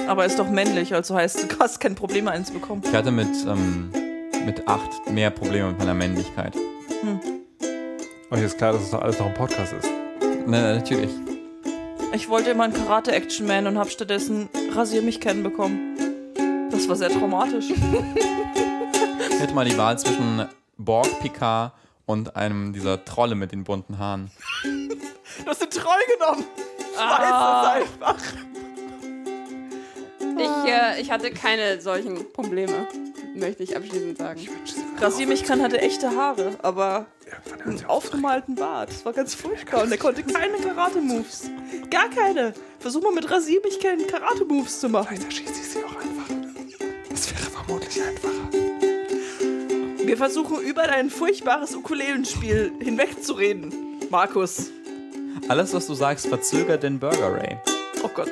Aber er ist doch männlich, also heißt, du hast kein Problem, einen zu bekommen. Ich hatte mit, ähm, mit acht mehr Probleme mit meiner Männlichkeit. Euch ist klar, dass es doch alles noch ein Podcast ist. Na, natürlich. Ich wollte immer einen Karate-Action-Man und habe stattdessen Rasier mich kennen bekommen. Das war sehr traumatisch. Ich hatte mal die Wahl zwischen Borg, Picard und einem dieser Trolle mit den bunten Haaren. Du hast den Troll genommen. Ich Ah. weiß es einfach. Ich, äh, ich hatte keine solchen Probleme, möchte ich abschließend sagen. Rasier mich kann hatte echte Haare, aber einen aufgemalten Bart. Das war ganz furchtbar und er konnte keine Karate-Moves. Gar keine. Versuch mal mit Rasier mich kennen Karate-Moves zu machen. Da schießt sie sie auch einfach. Das wäre vermutlich einfacher. Wir versuchen über dein furchtbares Ukulelenspiel hinwegzureden. Markus. Alles, was du sagst, verzögert den Burger, Ray. Oh Gott.